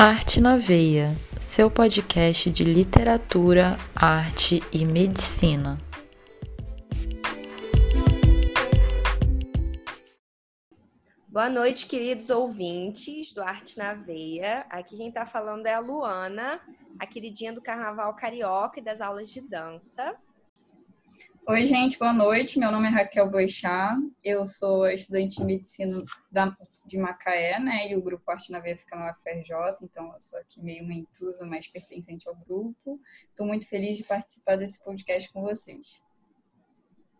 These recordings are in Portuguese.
Arte na Veia, seu podcast de literatura, arte e medicina. Boa noite, queridos ouvintes do Arte na Veia. Aqui quem está falando é a Luana, a queridinha do Carnaval Carioca e das aulas de dança. Oi, gente, boa noite. Meu nome é Raquel Boixá. Eu sou estudante de medicina da, de Macaé, né? E o grupo Arte na Veia fica no UFRJ, então eu sou aqui meio uma intrusa, mas pertencente ao grupo. Estou muito feliz de participar desse podcast com vocês.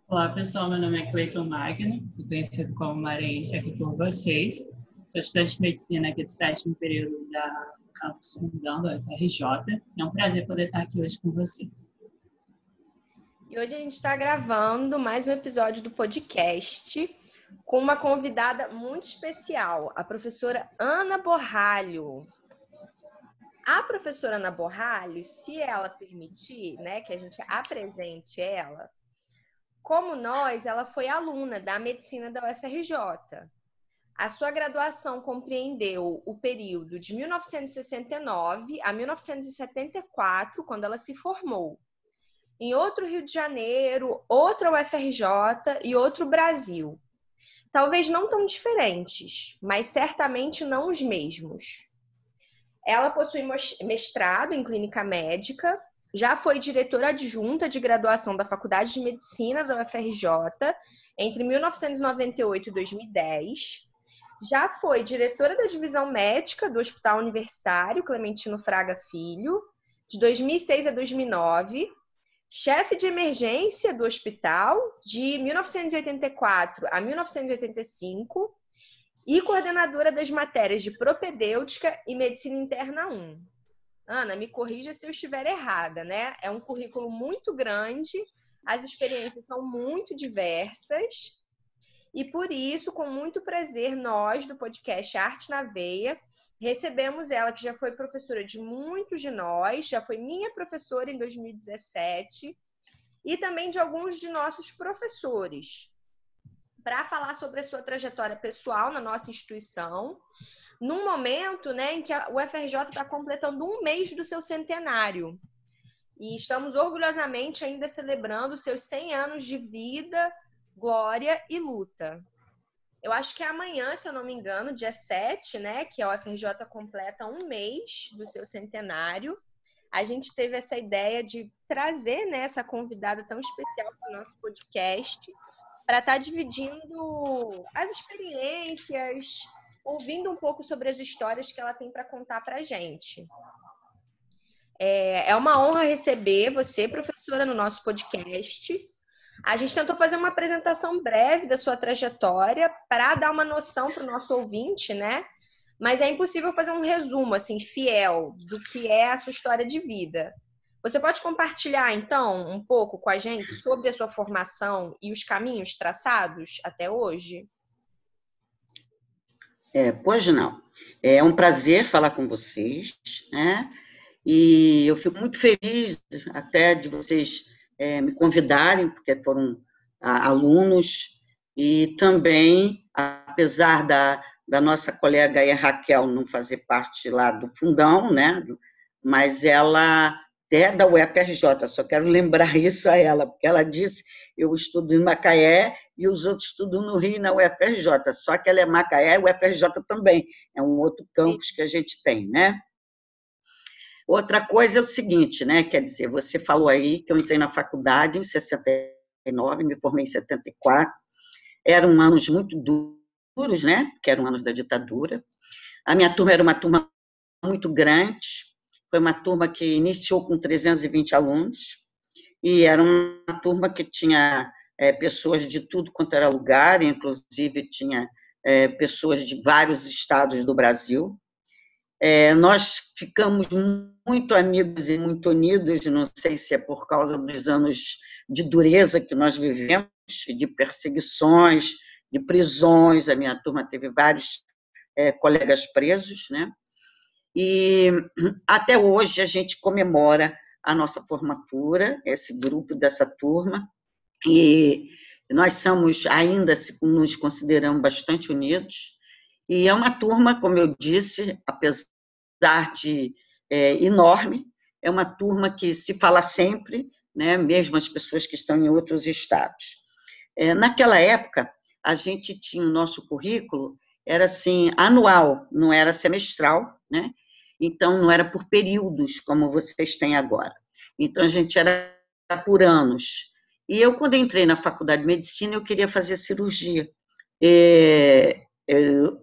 Olá, pessoal. Meu nome é Cleiton Magno, sou conhecido como Marense aqui por vocês. Sou estudante de medicina aqui do sétimo período da campus Fundão da UFRJ. É um prazer poder estar aqui hoje com vocês. E hoje a gente está gravando mais um episódio do podcast com uma convidada muito especial, a professora Ana Borralho. A professora Ana Borralho, se ela permitir, né, que a gente apresente ela, como nós, ela foi aluna da medicina da UFRJ. A sua graduação compreendeu o período de 1969 a 1974, quando ela se formou em outro Rio de Janeiro, outra UFRJ e outro Brasil. Talvez não tão diferentes, mas certamente não os mesmos. Ela possui mestrado em clínica médica, já foi diretora adjunta de graduação da Faculdade de Medicina da UFRJ entre 1998 e 2010. Já foi diretora da divisão médica do Hospital Universitário Clementino Fraga Filho, de 2006 a 2009 chefe de emergência do hospital de 1984 a 1985 e coordenadora das matérias de propedêutica e medicina interna 1. Ana, me corrija se eu estiver errada, né? É um currículo muito grande, as experiências são muito diversas. E por isso, com muito prazer, nós do podcast Arte na Veia Recebemos ela, que já foi professora de muitos de nós, já foi minha professora em 2017, e também de alguns de nossos professores, para falar sobre a sua trajetória pessoal na nossa instituição, num momento né, em que a UFRJ está completando um mês do seu centenário. E estamos orgulhosamente ainda celebrando seus 100 anos de vida, glória e luta. Eu acho que é amanhã, se eu não me engano, dia 7, né? Que a UFRJ completa um mês do seu centenário. A gente teve essa ideia de trazer né, essa convidada tão especial para o nosso podcast, para estar tá dividindo as experiências, ouvindo um pouco sobre as histórias que ela tem para contar para a gente. É, é uma honra receber você, professora, no nosso podcast. A gente tentou fazer uma apresentação breve da sua trajetória para dar uma noção para o nosso ouvinte, né? Mas é impossível fazer um resumo assim fiel do que é a sua história de vida. Você pode compartilhar então um pouco com a gente sobre a sua formação e os caminhos traçados até hoje? É, pois não. É um prazer falar com vocês, né? E eu fico muito feliz até de vocês é, me convidarem, porque foram a, alunos, e também, apesar da, da nossa colega aí, Raquel não fazer parte lá do fundão, né, mas ela é da UFRJ, só quero lembrar isso a ela, porque ela disse, eu estudo em Macaé e os outros estudam no Rio na UFRJ, só que ela é Macaé e UFRJ também, é um outro campus que a gente tem, né? Outra coisa é o seguinte, né? Quer dizer, você falou aí que eu entrei na faculdade em 69, me formei em 74. Eram anos muito duros, né? Que eram anos da ditadura. A minha turma era uma turma muito grande. Foi uma turma que iniciou com 320 alunos e era uma turma que tinha é, pessoas de tudo quanto era lugar, inclusive tinha é, pessoas de vários estados do Brasil. É, nós ficamos muito amigos e muito unidos, não sei se é por causa dos anos de dureza que nós vivemos, de perseguições, de prisões. A minha turma teve vários é, colegas presos, né? E até hoje a gente comemora a nossa formatura, esse grupo dessa turma, e nós somos ainda nos consideramos bastante unidos. E é uma turma, como eu disse, apesar de é, enorme, é uma turma que se fala sempre, né, mesmo as pessoas que estão em outros estados. É, naquela época, a gente tinha o nosso currículo, era assim, anual, não era semestral, né? Então, não era por períodos, como vocês têm agora. Então, a gente era por anos. E eu, quando entrei na faculdade de medicina, eu queria fazer cirurgia. É, eu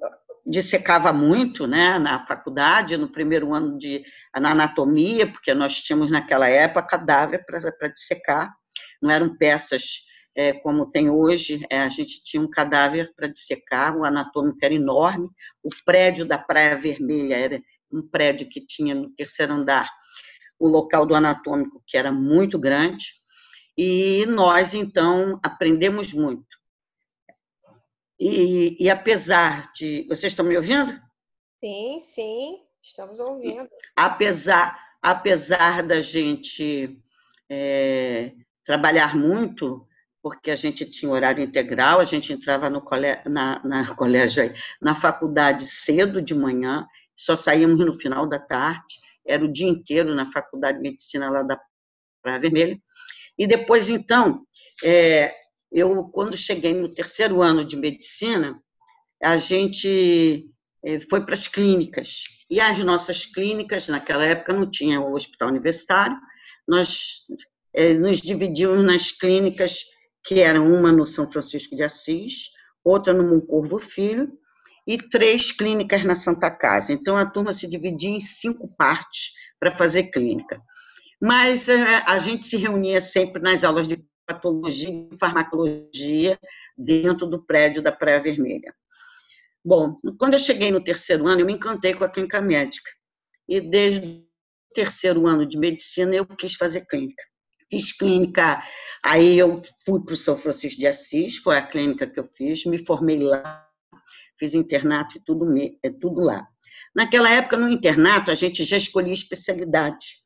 dissecava muito né, na faculdade, no primeiro ano de na anatomia, porque nós tínhamos naquela época cadáver para dissecar, não eram peças é, como tem hoje, é, a gente tinha um cadáver para dissecar, o anatômico era enorme, o prédio da Praia Vermelha era um prédio que tinha no terceiro andar o local do anatômico, que era muito grande, e nós, então, aprendemos muito. E, e apesar de. Vocês estão me ouvindo? Sim, sim, estamos ouvindo. Apesar, apesar da gente é, trabalhar muito, porque a gente tinha horário integral, a gente entrava no na, na, colégio, na faculdade cedo de manhã, só saíamos no final da tarde, era o dia inteiro na faculdade de medicina lá da Praia Vermelha. E depois, então, é, eu, quando cheguei no terceiro ano de medicina, a gente é, foi para as clínicas. E as nossas clínicas, naquela época, não tinha o hospital universitário, nós é, nos dividimos nas clínicas que eram uma no São Francisco de Assis, outra no Moncorvo Filho, e três clínicas na Santa Casa. Então, a turma se dividia em cinco partes para fazer clínica. Mas é, a gente se reunia sempre nas aulas de patologia e farmacologia dentro do prédio da Praia Vermelha. Bom, quando eu cheguei no terceiro ano, eu me encantei com a clínica médica. E desde o terceiro ano de medicina, eu quis fazer clínica fiz clínica, aí eu fui para o São Francisco de Assis, foi a clínica que eu fiz, me formei lá, fiz internato e tudo, é tudo lá. Naquela época, no internato, a gente já escolhia especialidade,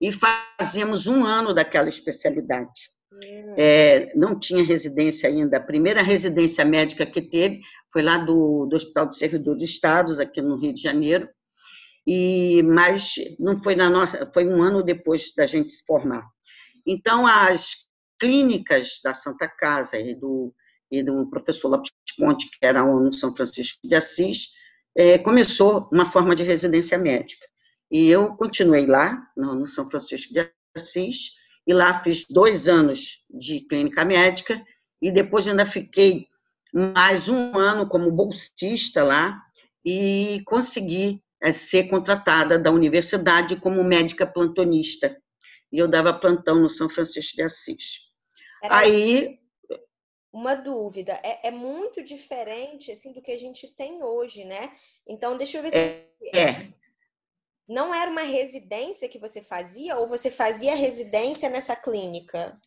e fazíamos um ano daquela especialidade. Hum. É, não tinha residência ainda. A primeira residência médica que teve foi lá do, do Hospital de Servidor de Estados, aqui no Rio de Janeiro, e mas não foi na nossa, foi um ano depois da gente se formar. Então, as clínicas da Santa Casa e do, e do professor Lopes Ponte, que era no São Francisco de Assis, é, começou uma forma de residência médica. E eu continuei lá, no, no São Francisco de Assis, e lá fiz dois anos de clínica médica, e depois ainda fiquei mais um ano como bolsista lá, e consegui é, ser contratada da universidade como médica plantonista e eu dava plantão no São Francisco de Assis. Era aí uma dúvida, é, é, muito diferente assim do que a gente tem hoje, né? Então deixa eu ver se é, é. Não era uma residência que você fazia ou você fazia residência nessa clínica?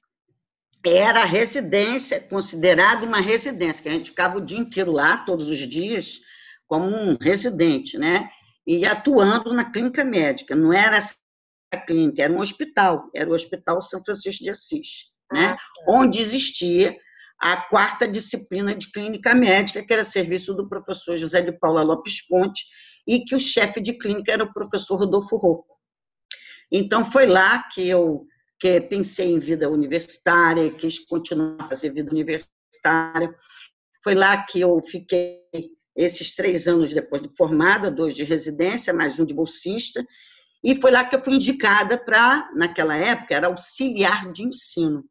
Era residência, considerada uma residência, que a gente ficava o dia inteiro lá, todos os dias, como um residente, né? E atuando na clínica médica. Não era clínica, era um hospital, era o Hospital São Francisco de Assis, né? Ah, tá. onde existia a quarta disciplina de clínica médica, que era serviço do professor José de Paula Lopes Ponte, e que o chefe de clínica era o professor Rodolfo Rocco. Então, foi lá que eu que pensei em vida universitária, quis continuar a fazer vida universitária. Foi lá que eu fiquei esses três anos depois de formada, dois de residência, mais um de bolsista, e foi lá que eu fui indicada para, naquela época, era auxiliar de ensino.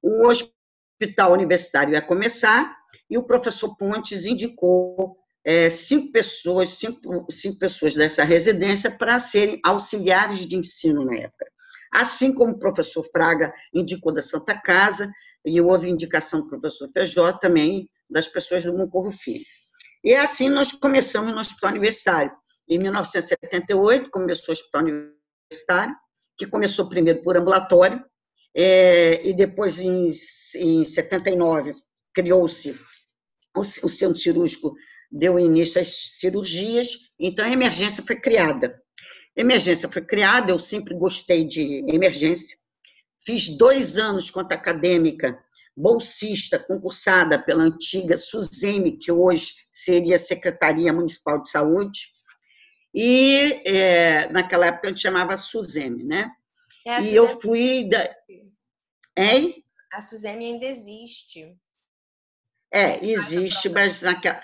O hospital universitário ia começar e o professor Pontes indicou é, cinco pessoas, cinco, cinco pessoas dessa residência para serem auxiliares de ensino na época. Assim como o professor Fraga indicou da Santa Casa, e houve indicação do professor Feijó também das pessoas do Moncorro Filho. E assim nós começamos no hospital universitário. Em 1978, começou o hospital universitário, que começou primeiro por ambulatório, é, e depois, em, em 79, criou-se o, o centro cirúrgico, deu início às cirurgias, então a emergência foi criada. Emergência foi criada, eu sempre gostei de emergência, fiz dois anos quanto acadêmica, bolsista, concursada pela antiga SUSEME, que hoje seria Secretaria Municipal de Saúde, E é, naquela época a gente chamava Suzeme, né? É, e eu fui. Da... Hein? A Suzeme ainda existe. É, existe, mas, naquela...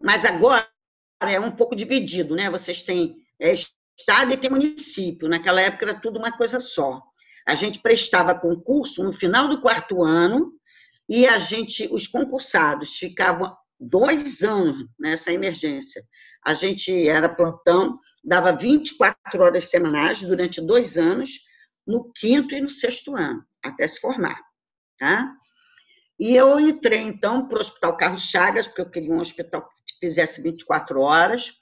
mas agora é um pouco dividido, né? Vocês têm é, estado e tem município. Naquela época era tudo uma coisa só. A gente prestava concurso no final do quarto ano e a gente, os concursados ficavam dois anos nessa emergência. A gente era plantão, dava 24 horas semanais durante dois anos, no quinto e no sexto ano, até se formar. Tá? E eu entrei, então, para o Hospital Carlos Chagas, porque eu queria um hospital fizesse 24 horas,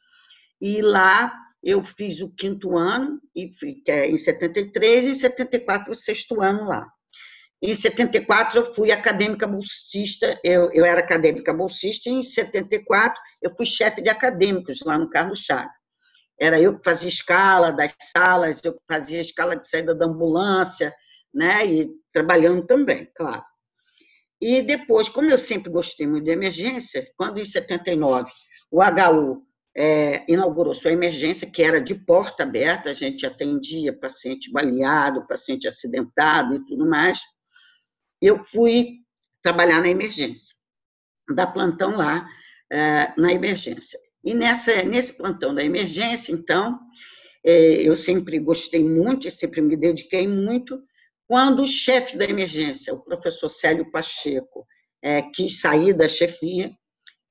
e lá eu fiz o quinto ano, e é em 73, e em 74 o sexto ano lá. Em 74 eu fui acadêmica bolsista, eu, eu era acadêmica bolsista, e em 74 eu fui chefe de acadêmicos lá no Carlos Chagas. Era eu que fazia escala das salas, eu que fazia escala de saída da ambulância, né? E trabalhando também, claro. E depois, como eu sempre gostei muito de emergência, quando em 79 o HU é, inaugurou sua emergência, que era de porta aberta, a gente atendia paciente baleado, paciente acidentado e tudo mais. Eu fui trabalhar na emergência, dar plantão lá é, na emergência. E nessa, nesse plantão da emergência, então, é, eu sempre gostei muito sempre me dediquei muito. Quando o chefe da emergência, o professor Célio Pacheco, é, quis sair da chefia,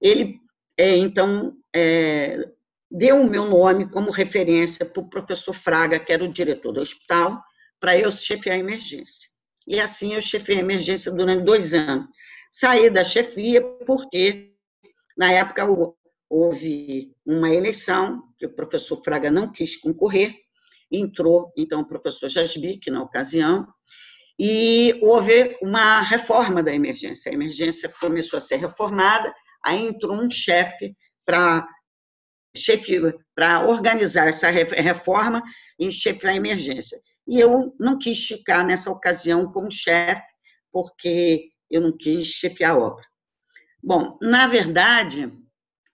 ele é, então, é, deu o meu nome como referência para o professor Fraga, que era o diretor do hospital, para eu chefiar a emergência. E assim eu chefiei a emergência durante dois anos. Saí da chefia porque, na época, houve uma eleição, que o professor Fraga não quis concorrer, entrou, então, o professor Jasbic, na ocasião, e houve uma reforma da emergência. A emergência começou a ser reformada, Aí entrou um chefe para chefe para organizar essa reforma e chefiar a emergência. E eu não quis ficar nessa ocasião como chefe, porque eu não quis chefiar a obra. Bom, na verdade,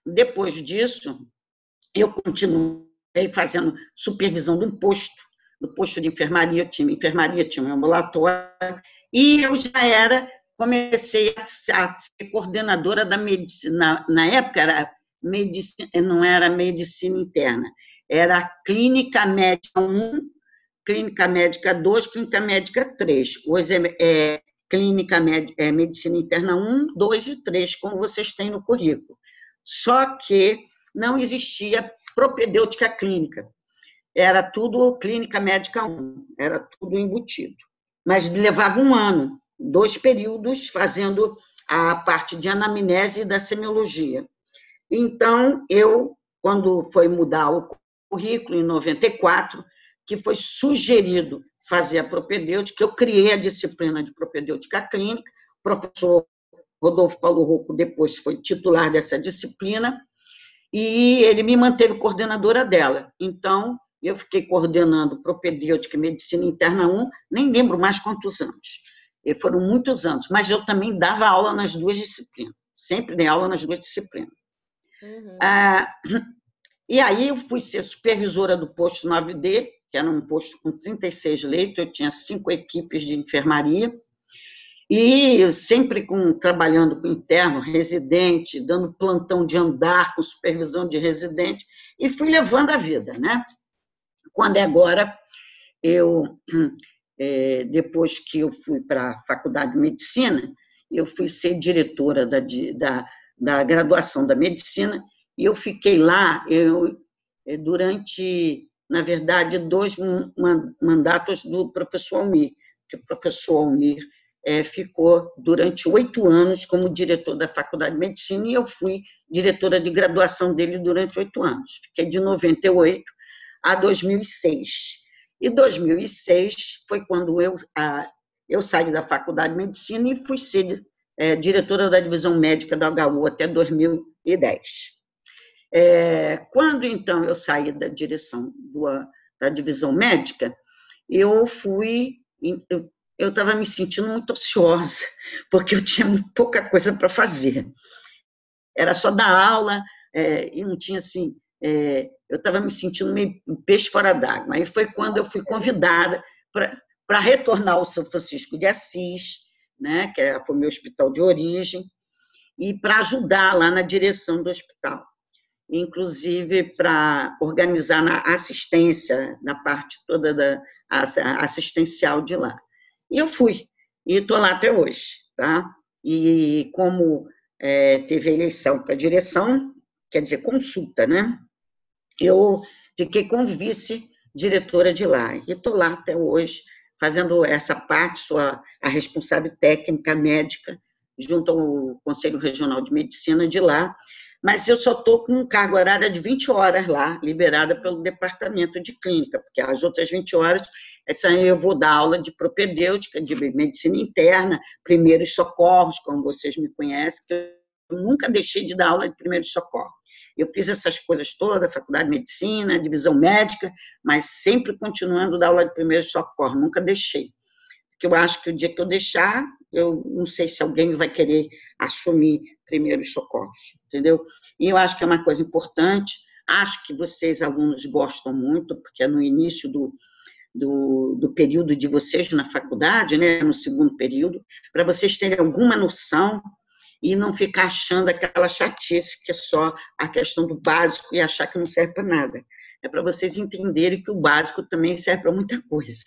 depois disso, eu continuei fazendo supervisão do posto, do posto de enfermaria, eu tinha enfermaria, tinha um ambulatório, e eu já era comecei a ser coordenadora da medicina. Na época, era medicina, não era medicina interna, era clínica médica 1, clínica médica 2, clínica médica 3. Hoje é, é clínica é, medicina interna 1, 2 e 3, como vocês têm no currículo. Só que não existia propedêutica clínica. Era tudo clínica médica 1, era tudo embutido. Mas levava um ano dois períodos fazendo a parte de anamnese da semiologia. Então, eu, quando foi mudar o currículo, em 94, que foi sugerido fazer a propedêutica, eu criei a disciplina de propedêutica clínica, o professor Rodolfo Paulo Rocco depois foi titular dessa disciplina, e ele me manteve coordenadora dela. Então, eu fiquei coordenando propedêutica e medicina interna 1, nem lembro mais quantos anos. E foram muitos anos, mas eu também dava aula nas duas disciplinas, sempre dei aula nas duas disciplinas. Uhum. Ah, e aí eu fui ser supervisora do posto 9D, que era um posto com 36 leitos, eu tinha cinco equipes de enfermaria, e sempre com, trabalhando com interno, residente, dando plantão de andar, com supervisão de residente, e fui levando a vida, né? Quando é agora, eu é, depois que eu fui para a Faculdade de Medicina, eu fui ser diretora da, da, da graduação da medicina, e eu fiquei lá eu, é, durante, na verdade, dois mandatos do professor Almir, que o professor Almir é, ficou durante oito anos como diretor da Faculdade de Medicina, e eu fui diretora de graduação dele durante oito anos. Fiquei de 98 a 2006. E 2006 foi quando eu, a, eu saí da Faculdade de Medicina e fui ser é, diretora da divisão médica da HU até 2010. É, quando, então, eu saí da direção do, da divisão médica, eu fui, eu estava me sentindo muito ociosa, porque eu tinha pouca coisa para fazer. Era só dar aula, é, e não tinha, assim, é, eu estava me sentindo meio um peixe fora d'água. Aí foi quando eu fui convidada para retornar ao São Francisco de Assis, né, que é, foi meu hospital de origem, e para ajudar lá na direção do hospital, inclusive para organizar na assistência, na parte toda da assistencial de lá. E eu fui, e estou lá até hoje, tá? E como é, teve a eleição para direção, quer dizer, consulta, né? Eu fiquei como vice-diretora de lá, e estou lá até hoje, fazendo essa parte, sou a, a responsável técnica médica, junto ao Conselho Regional de Medicina de lá, mas eu só estou com carga horária de 20 horas lá, liberada pelo departamento de clínica, porque as outras 20 horas, essa eu vou dar aula de propedêutica, de medicina interna, primeiros socorros, como vocês me conhecem, que eu nunca deixei de dar aula de primeiros socorros. Eu fiz essas coisas todas, faculdade de medicina, divisão médica, mas sempre continuando dar aula de primeiros socorros, nunca deixei. Porque eu acho que o dia que eu deixar, eu não sei se alguém vai querer assumir primeiros socorros, entendeu? E eu acho que é uma coisa importante, acho que vocês, alunos, gostam muito, porque é no início do, do, do, período de vocês na faculdade, né, no segundo período, para vocês terem alguma noção e não ficar achando aquela chatice que é só a questão do básico e achar que não serve para nada. É para vocês entenderem que o básico também serve para muita coisa.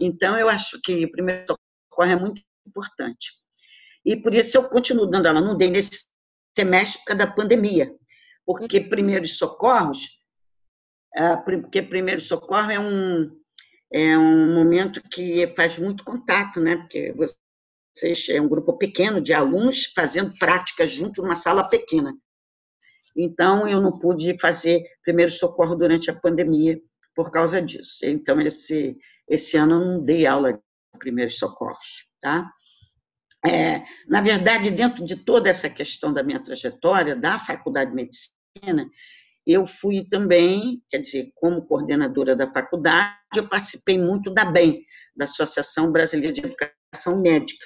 Então, eu acho que o primeiro socorro é muito importante. E por isso eu continuo dando aula, não dei nesse semestre por causa da pandemia, porque primeiros socorros, ah, porque primeiro socorro é um, é um momento que faz muito contato, né? Porque vocês é um grupo pequeno de alunos fazendo práticas junto numa sala pequena. Então, eu não pude fazer primeiro socorro durante a pandemia por causa disso. Então, esse, esse ano eu não dei aula de primeiros socorros, tá? É, na verdade, dentro de toda essa questão da minha trajetória da Faculdade de Medicina, eu fui também, quer dizer, como coordenadora da faculdade, eu participei muito da BEM, da Associação Brasileira de Educação Médica.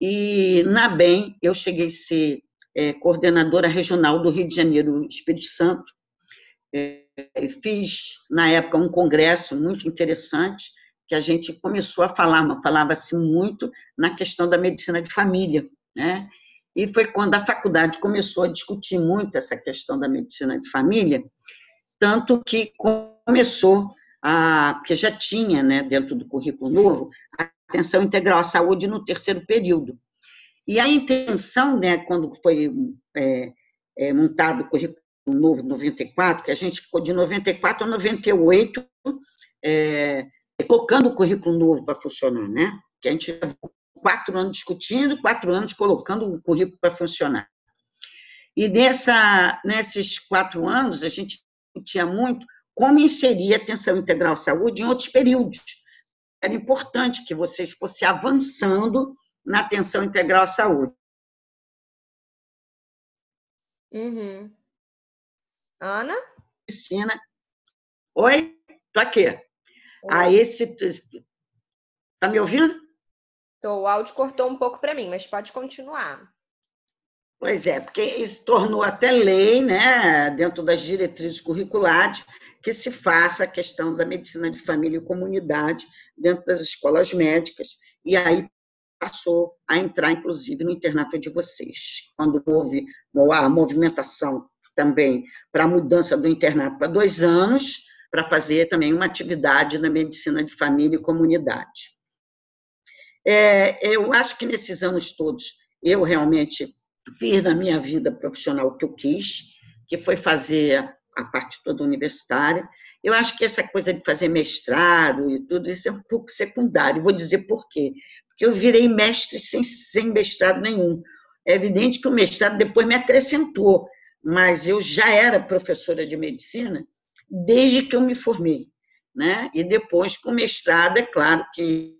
E na BEM, eu cheguei a ser é, coordenadora regional do Rio de Janeiro, Espírito Santo. É, fiz, na época, um congresso muito interessante, que a gente começou a falar, falava-se muito na questão da medicina de família, né? E foi quando a faculdade começou a discutir muito essa questão da medicina de família, tanto que começou a, porque já tinha, né, dentro do currículo novo, a atenção integral à saúde no terceiro período. E a intenção, né, quando foi é, é, montado o currículo novo 94, que a gente ficou de 94 a 98 é, colocando o currículo novo para funcionar, né? Que a gente quatro anos discutindo, quatro anos colocando o currículo para funcionar. E nessa, nesses quatro anos, a gente discutia muito como inserir a atenção integral à saúde em outros períodos. Era importante que vocês fossem avançando na atenção integral à saúde. Uhum. Ana? Piscina. Oi, tô aqui. Oi. Aí esse. Tá me ouvindo? O áudio cortou um pouco para mim, mas pode continuar. Pois é, porque isso tornou até lei, né, dentro das diretrizes curriculares, que se faça a questão da medicina de família e comunidade dentro das escolas médicas, e aí passou a entrar, inclusive, no internato de vocês. Quando houve a movimentação também para a mudança do internato para dois anos, para fazer também uma atividade na medicina de família e comunidade. É, eu acho que nesses anos todos, eu realmente fiz na minha vida profissional o que eu quis, que foi fazer a parte toda universitária. Eu acho que essa coisa de fazer mestrado e tudo isso é um pouco secundário. Vou dizer por quê porque eu virei mestre sem, sem mestrado nenhum. É evidente que o mestrado depois me acrescentou, mas eu já era professora de medicina desde que eu me formei. Né? E depois, com mestrado, é claro que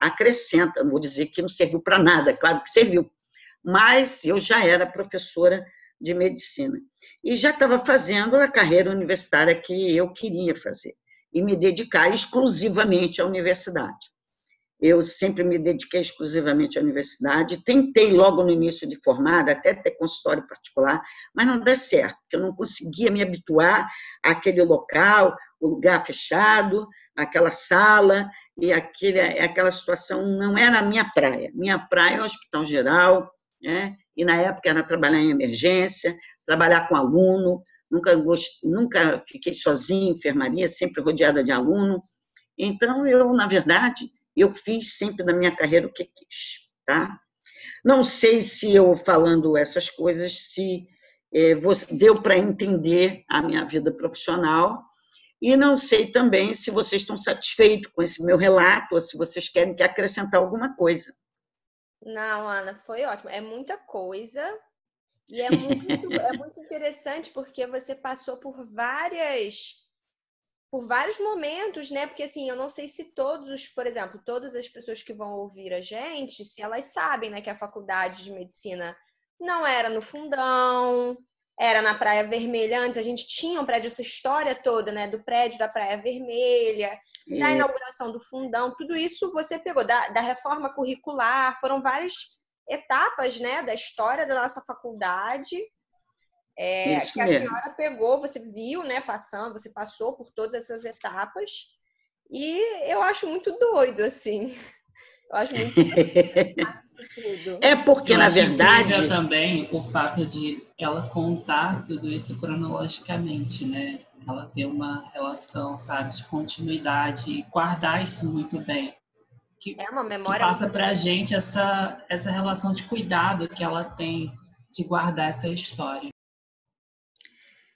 acrescenta, não vou dizer que não serviu para nada, claro que serviu, mas eu já era professora de medicina. E já estava fazendo a carreira universitária que eu queria fazer, e me dedicar exclusivamente à universidade. eu sempre me dediquei exclusivamente à universidade. Tentei, logo no início de formada, até ter consultório particular, mas não deu certo, porque eu não conseguia me habituar àquele local, o lugar fechado, aquela sala, e aquele, aquela situação não era a minha praia. Minha praia é o hospital geral, né? e na época era trabalhar em emergência, trabalhar com aluno, nunca, gost... nunca fiquei sozinha em enfermaria, sempre rodeada de aluno. Então, eu, na verdade, eu fiz sempre na minha carreira o que quis, tá? Não sei se eu falando essas coisas, se é, deu para entender a minha vida profissional, e não sei também se vocês estão satisfeitos com esse meu relato, ou se vocês querem que acrescentar alguma coisa. Não, Ana, foi ótimo. É muita coisa, e é muito, é muito interessante porque você passou por várias por vários momentos, né? Porque assim, eu não sei se todos os, por exemplo, todas as pessoas que vão ouvir a gente, se elas sabem, né, que a faculdade de medicina não era no fundão, era na Praia Vermelha antes, a gente tinha um prédio, essa história toda, né, do prédio da Praia Vermelha, da inauguração do fundão, tudo isso você pegou da, da reforma curricular, foram várias etapas, né, da história da nossa faculdade é, que a mesmo. senhora pegou, você viu, né, passando, você passou por todas essas etapas, e eu acho muito doido, assim. Eu acho muito isso tudo. É porque, eu na verdade. também o fato de ela contar tudo isso cronologicamente, né? Ela ter uma relação, sabe, de continuidade e guardar isso muito bem. Que, é uma memória. Que passa para a gente essa, essa relação de cuidado que ela tem de guardar essa história.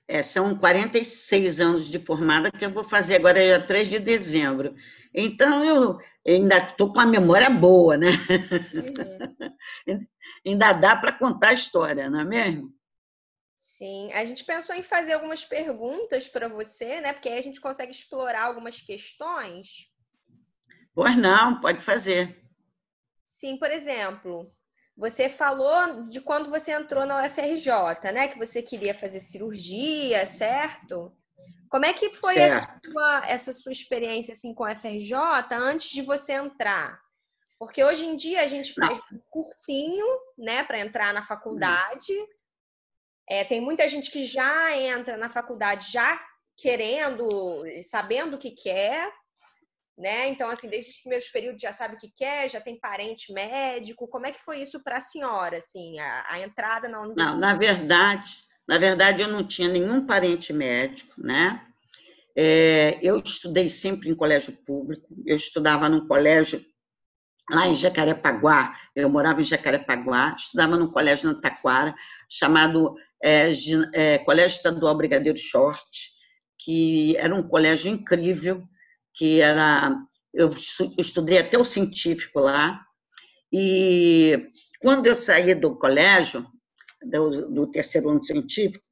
É, são 46 anos de formada que eu vou fazer agora, é 3 de dezembro. Então, eu ainda estou com a memória boa, né? Uhum. ainda dá para contar a história, não é mesmo? Sim, a gente pensou em fazer algumas perguntas para você, né? Porque aí a gente consegue explorar algumas questões. Pois não, pode fazer. Sim, por exemplo, você falou de quando você entrou na UFRJ, né? Que você queria fazer cirurgia, certo? Como é que foi essa sua, essa sua, experiência assim, com a UFRJ antes de você entrar? Porque hoje em dia a gente faz um cursinho, né, para entrar na faculdade. É, tem muita gente que já entra na faculdade já querendo, sabendo o que quer, né? Então, assim, desde os primeiros períodos já sabe o que quer, já tem parente médico. Como é que foi isso para a senhora, assim, a, a, entrada na universidade? Não, na verdade, na verdade, eu não tinha nenhum parente médico, né? É, eu estudei sempre em colégio público. Eu estudava num colégio lá em Jacarepaguá. Eu morava em Jacarepaguá. Estudava num colégio na Taquara chamado é, é, Colégio Estadual Brigadeiro Short, que era um colégio incrível que era. Eu estudei até o científico lá, e quando eu saí do colégio, do, do terceiro ano científico,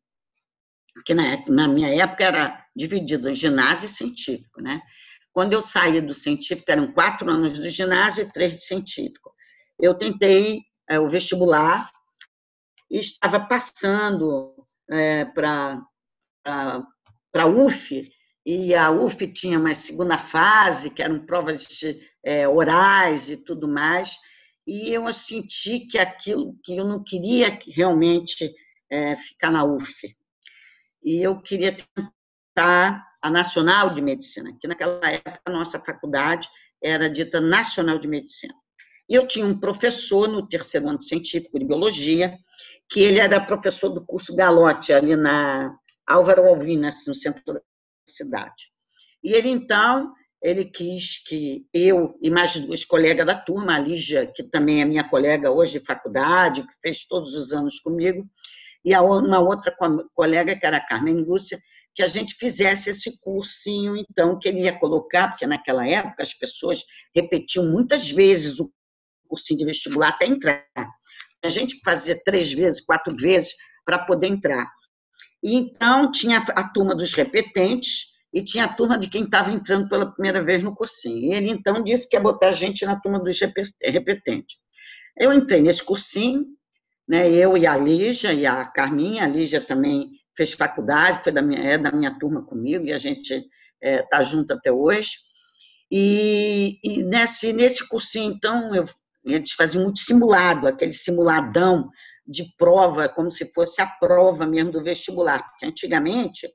que na, na, minha época era dividido em ginásio e científico, né? Quando eu saí do científico, eram quatro anos de ginásio e três de científico. Eu tentei é, o vestibular e estava passando é, para a UF, e a UF tinha uma segunda fase, que eram provas é, orais e tudo mais, e eu senti que aquilo que eu não queria realmente é, ficar na UF. E eu queria tentar a Nacional de Medicina, que naquela época a nossa faculdade era dita Nacional de Medicina. E eu tinha um professor no terceiro ano científico de biologia, que ele era professor do curso Galote, ali na Álvaro Alvinas, no centro cidade. E ele, então, ele quis que eu e mais duas colegas da turma, a Lígia, que também é minha colega hoje de faculdade, que fez todos os anos comigo, e uma outra colega, que era a Carmen Lúcia, que a gente fizesse esse cursinho, então, que ele ia colocar, porque naquela época as pessoas repetiam muitas vezes o cursinho de vestibular até entrar. A gente fazia três vezes, quatro vezes para poder entrar. E então tinha a turma dos repetentes e tinha a turma de quem estava entrando pela primeira vez no cursinho. E ele então disse que ia botar a gente na turma dos repetentes. Eu entrei nesse cursinho, né, eu e a Lígia e a Carminha, a Lígia também fez faculdade, foi da minha, é da minha turma comigo, e a gente está é, tá junto até hoje. E, e nesse, nesse cursinho, então, eu, eles faziam muito simulado, aquele simuladão de prova, como se fosse a prova mesmo do vestibular, porque antigamente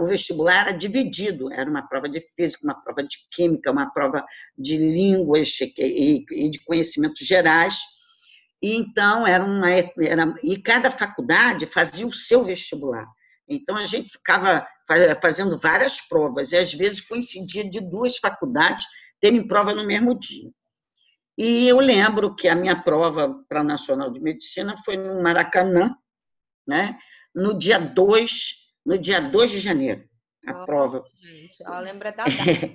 o vestibular era dividido, era uma prova de física, uma prova de química, uma prova de línguas e, e de conhecimentos gerais, e então era uma era, e cada faculdade fazia o seu vestibular. Então a gente ficava fazendo várias provas e às vezes coincidia de duas faculdades terem prova no mesmo dia. E eu lembro que a minha prova para a Nacional de Medicina foi no Maracanã, né? no dia 2, no dia 2 de janeiro, a oh, prova. Gente, ela lembra da data.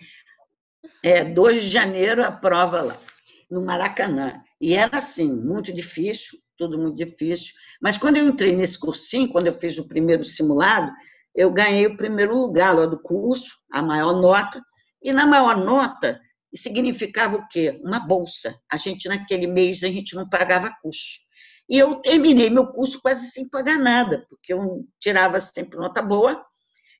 É, 2 de janeiro a prova lá, no Maracanã. E era assim, muito difícil, tudo muito difícil. Mas quando eu entrei nesse cursinho, quando eu fiz o primeiro simulado, eu ganhei o primeiro lugar lá do curso, a maior nota, e na maior nota significava o quê? Uma bolsa. A gente, naquele mês, a gente não pagava curso. E eu terminei meu curso quase sem pagar nada, porque eu tirava sempre nota boa,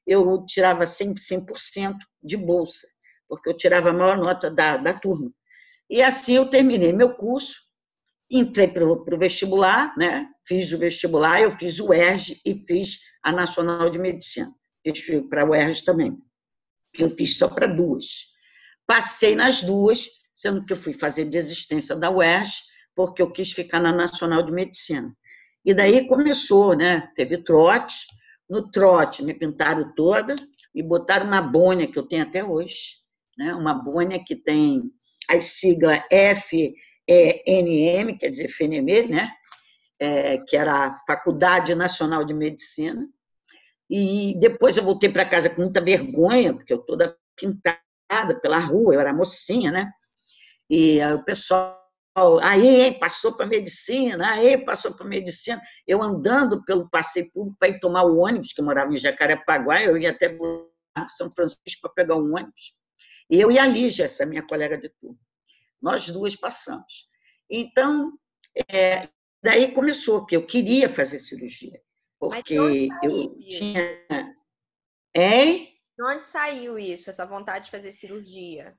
eu tirava sempre 100% de bolsa, porque eu tirava a maior nota da, da turma. E assim eu terminei meu curso, entrei para o vestibular, né? fiz o vestibular, eu fiz o ERJ e fiz a Nacional de Medicina. Fiz para o ERJ também. Eu fiz só para duas. Passei nas duas, sendo que eu fui fazer desistência da UERJ, porque eu quis ficar na Nacional de Medicina. E daí começou, né? Teve trote. No trote me pintaram toda e botaram uma bônia que eu tenho até hoje, né? Uma bônia que tem as siglas FNM, quer dizer, FNM, né? É, que era a Faculdade Nacional de Medicina. E depois eu voltei para casa com muita vergonha, porque eu toda pintada pela rua, eu era mocinha, né? E o pessoal, aí passou para medicina, aí passou para medicina. Eu andando pelo passeio público para ir tomar o ônibus, que eu morava em Jacarepaguá, eu ia até São Francisco para pegar o ônibus. E eu e a Lígia, essa minha colega de turma. Nós duas passamos. Então, é, daí começou, que eu queria fazer cirurgia. Porque eu tinha. É? De onde saiu isso, essa vontade de fazer cirurgia?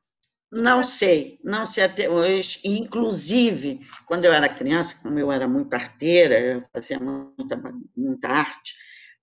Não sei, não sei até hoje. Inclusive, quando eu era criança, como eu era muito arteira, eu fazia muita, muita arte,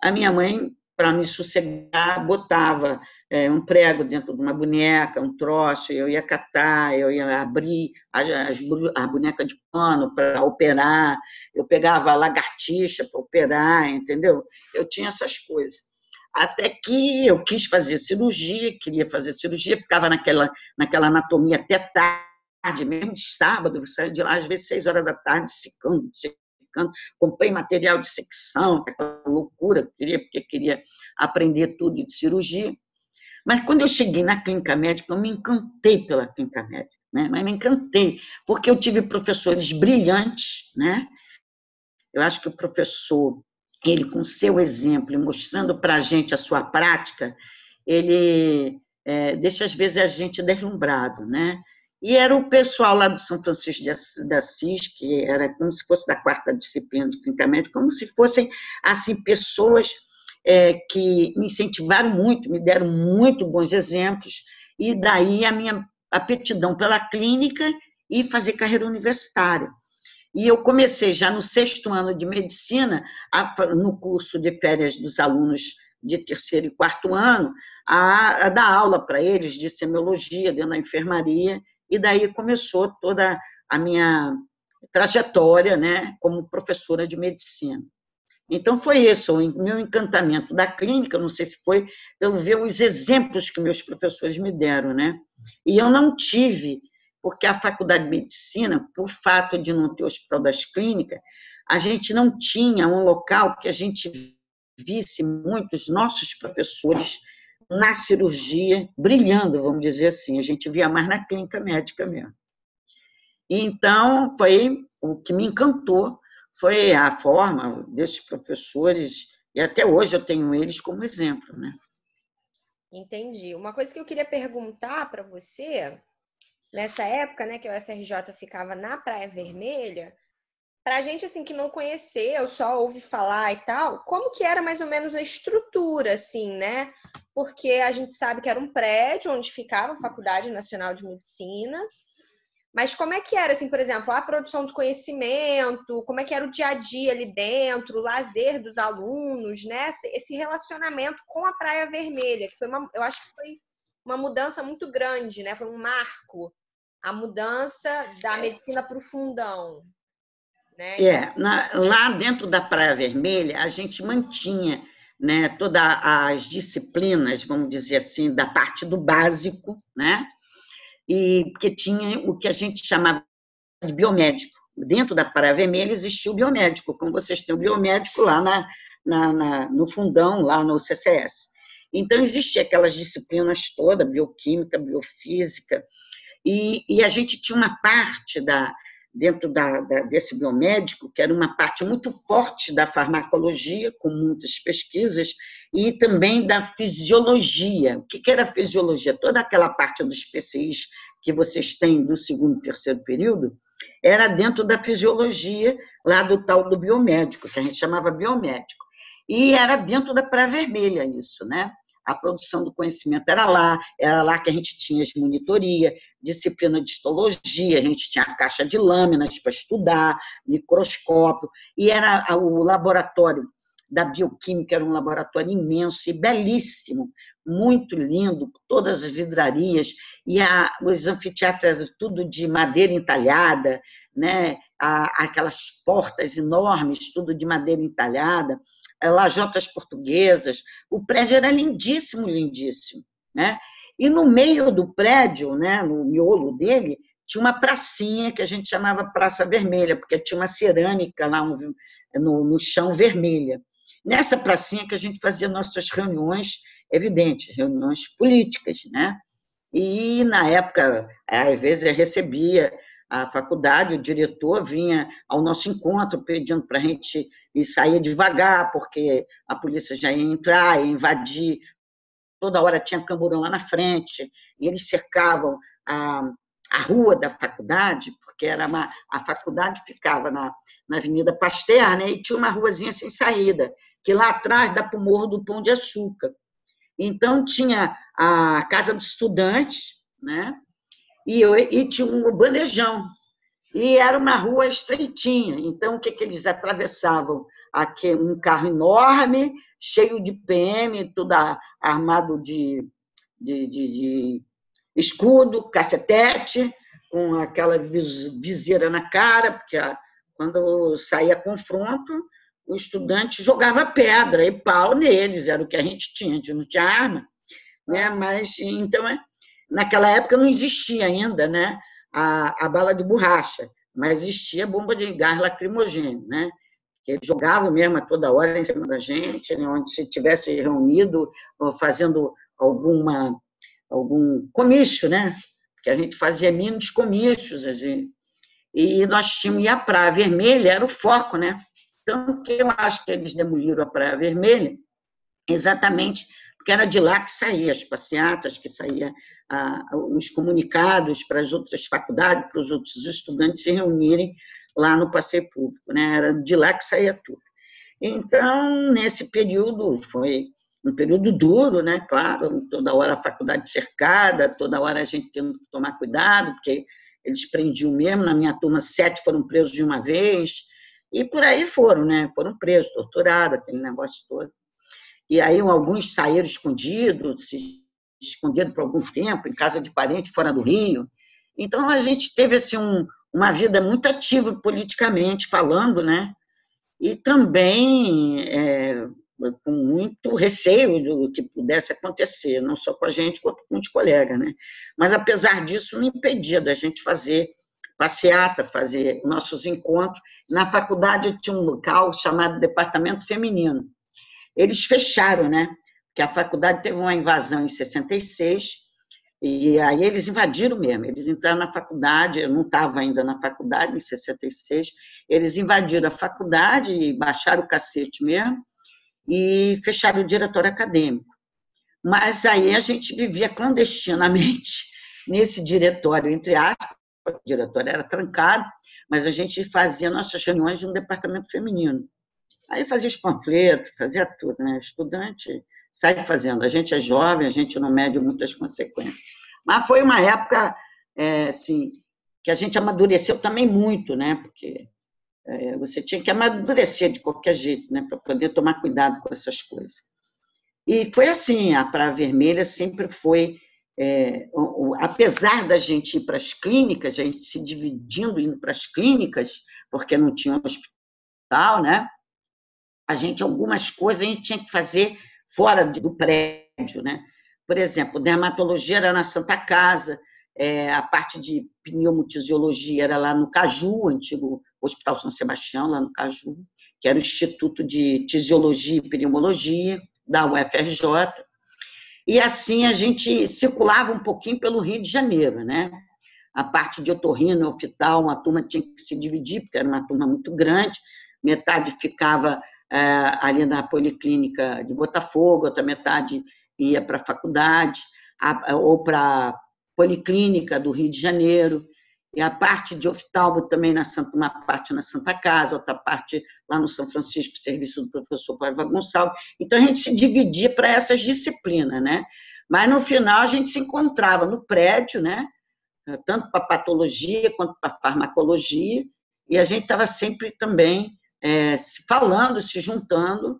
a minha mãe para me sossegar, botava é, um prego dentro de uma boneca, um troço, eu ia catar, eu ia abrir a, boneca de pano para operar, eu pegava lagartixa para operar, entendeu? Eu tinha essas coisas. Até que eu quis fazer cirurgia, queria fazer cirurgia, ficava naquela, naquela anatomia até tarde, mesmo de sábado, saía de lá às vezes seis horas da tarde, secando, secando comprei material de secção, aquela loucura, queria, porque queria aprender tudo de cirurgia. Mas quando eu cheguei na clínica médica, eu me encantei pela clínica médica, né? Mas me encantei, porque eu tive professores brilhantes, né? Eu acho que o professor, ele com seu exemplo, mostrando para a gente a sua prática, ele é, deixa às vezes a gente deslumbrado, né? E era o pessoal lá do São Francisco de Assis, que era como se fosse da quarta disciplina de clínica médica, como se fossem, assim, pessoas é, que me incentivaram muito, me deram muito bons exemplos, e daí a minha aptidão pela clínica e fazer carreira universitária. E eu comecei já no sexto ano de medicina, no curso de férias dos alunos de terceiro e quarto ano, a, a dar aula para eles de semiologia dentro da enfermaria e daí começou toda a minha trajetória né, como professora de medicina. Então, foi isso, o meu encantamento da clínica, não sei se foi pelo ver os exemplos que meus professores me deram, né? E eu não tive, porque a faculdade de medicina, por fato de não ter hospital das clínicas, a gente não tinha um local que a gente visse muitos nossos professores na cirurgia, brilhando, vamos dizer assim. A gente via mais na clínica médica mesmo. Então, foi o que me encantou, foi a forma desses professores, e até hoje eu tenho eles como exemplo, né? Entendi. Uma coisa que eu queria perguntar para você, nessa época, né, que a UFRJ ficava na Praia Vermelha, para gente assim que não conheceu, só ouve falar e tal, como que era mais ou menos a estrutura, assim, né? porque a gente sabe que era um prédio onde ficava a Faculdade Nacional de Medicina. Mas como é que era, assim, por exemplo, a produção do conhecimento, como é que era o dia a dia ali dentro, o lazer dos alunos, né? Esse relacionamento com a Praia Vermelha, que foi uma, eu acho que foi uma mudança muito grande, né? Foi um marco, a mudança da medicina para o fundão. Né? É, na, lá dentro da Praia Vermelha, a gente mantinha né, todas as disciplinas, vamos dizer assim, da parte do básico, né? E que tinha o que a gente chamava de biomédico. Dentro da Praia Vermelha existia o biomédico, como vocês têm o biomédico lá na, na, na no fundão, lá no CCS. Então, existia aquelas disciplinas todas, bioquímica, biofísica, e, e a gente tinha uma parte da, dentro da, da, desse biomédico, que era uma parte muito forte da farmacologia, com muitas pesquisas, e também da fisiologia. O que, que era fisiologia? Toda aquela parte dos PCIs que vocês têm do segundo e terceiro período, era dentro da fisiologia, lá do tal do biomédico, que a gente chamava biomédico. E era dentro da Praia Vermelha isso, né? A produção do conhecimento era lá, era lá que a gente tinha as monitoria, disciplina de histologia, a gente tinha a caixa de lâminas para estudar, microscópio, e era o laboratório da bioquímica, era um laboratório imenso e belíssimo, muito lindo, todas as vidrarias, e a, os anfiteatros tudo de madeira entalhada, né? aquelas portas enormes, tudo de madeira entalhada, lajotas portuguesas. O prédio era lindíssimo, lindíssimo. Né? E no meio do prédio, né, no miolo dele, tinha uma pracinha que a gente chamava Praça Vermelha, porque tinha uma cerâmica lá no, no chão vermelha. Nessa pracinha que a gente fazia nossas reuniões, evidentes, reuniões políticas, né? E na época, às vezes, eu recebia a faculdade, o diretor vinha ao nosso encontro pedindo para a gente ir sair devagar, porque a polícia já ia entrar, ia invadir. Toda hora tinha camburão lá na frente, e eles cercavam a, a rua da faculdade, porque era uma, a faculdade ficava na, na Avenida Pasteur, né, e tinha uma ruazinha sem saída, que lá atrás dá para o Morro do Pão de Açúcar. Então, tinha a Casa dos Estudantes, né, e, e tinha um bandejão. E era uma rua estreitinha, então o que, que eles atravessavam? Aqui, um carro enorme, cheio de PM, tudo armado de, de, de, de escudo, cacetete, com aquela viseira na cara, porque quando saía confronto, o estudante jogava pedra e pau neles, era o que a gente tinha, a gente não tinha arma, né? Mas então é, Naquela época não existia ainda né, a, a bala de borracha, mas existia bomba de gás lacrimogêneo, né? que jogavam mesmo a toda hora em cima da gente, né, onde se tivesse reunido, fazendo alguma, algum comício, né? Porque a gente fazia mínimos comícios, assim, e nós tínhamos, e a Praia Vermelha era o foco, né? Então, que eu acho que eles demoliram a Praia Vermelha exatamente porque era de lá que saía as passeatas, que saía ah, os comunicados para as outras faculdades, para os outros estudantes se reunirem lá no passeio público, né? Era de lá que saía tudo. Então, nesse período, foi um período duro, né? Claro, toda hora a faculdade cercada, toda hora a gente tendo que tomar cuidado, porque eles prendiam mesmo. Na minha turma, sete foram presos de uma vez, e por aí foram, né? Foram presos, torturados, aquele negócio todo e aí alguns saíram escondidos, escondidos por algum tempo, em casa de parente fora do Rio. Então, a gente teve assim, um, uma vida muito ativa politicamente falando, né? e também é, com muito receio do que pudesse acontecer, não só com a gente, quanto com os colegas. Né? Mas, apesar disso, não impedia da gente fazer passeata, fazer nossos encontros. Na faculdade tinha um local chamado Departamento Feminino, eles fecharam, né? Porque a faculdade teve uma invasão em 66, e aí eles invadiram mesmo. Eles entraram na faculdade, eu não estava ainda na faculdade em 66, eles invadiram a faculdade e baixaram o cacete mesmo, e fecharam o diretório acadêmico. Mas aí a gente vivia clandestinamente nesse diretório, entre aspas, o diretório era trancado, mas a gente fazia nossas reuniões no departamento feminino. Aí fazia os panfletos, fazia tudo, né? Estudante sai fazendo. A gente é jovem, a gente não mede muitas consequências. Mas foi uma época, é, assim, que a gente amadureceu também muito, né? Porque é, você tinha que amadurecer de qualquer jeito, né? Para poder tomar cuidado com essas coisas. E foi assim, a Praia Vermelha sempre foi, é, o, o, apesar da gente ir para as clínicas, a gente se dividindo indo para as clínicas, porque não tinha hospital, né? A gente, algumas coisas, a gente tinha que fazer fora do prédio, né? Por exemplo, dermatologia era na Santa Casa, é, a parte de pneumotisiologia era lá no Caju, antigo Hospital São Sebastião, lá no Caju, que era o Instituto de Tisiologia e Pneumologia da UFRJ. E assim a gente circulava um pouquinho pelo Rio de Janeiro, né? A parte de otorrino oftalmo, uma turma tinha que se dividir, porque era uma turma muito grande, metade ficava ali na Policlínica de Botafogo, outra metade ia para a faculdade, ou para a Policlínica do Rio de Janeiro, e a parte de oftalmo também na Santa, uma parte na Santa Casa, outra parte lá no São Francisco, serviço do professor Paiva Gonçalves. Então a gente se dividia para essas disciplinas, né? Mas no final a gente se encontrava no prédio, né? Tanto para patologia quanto para farmacologia, e a gente estava sempre também é, se falando, se juntando.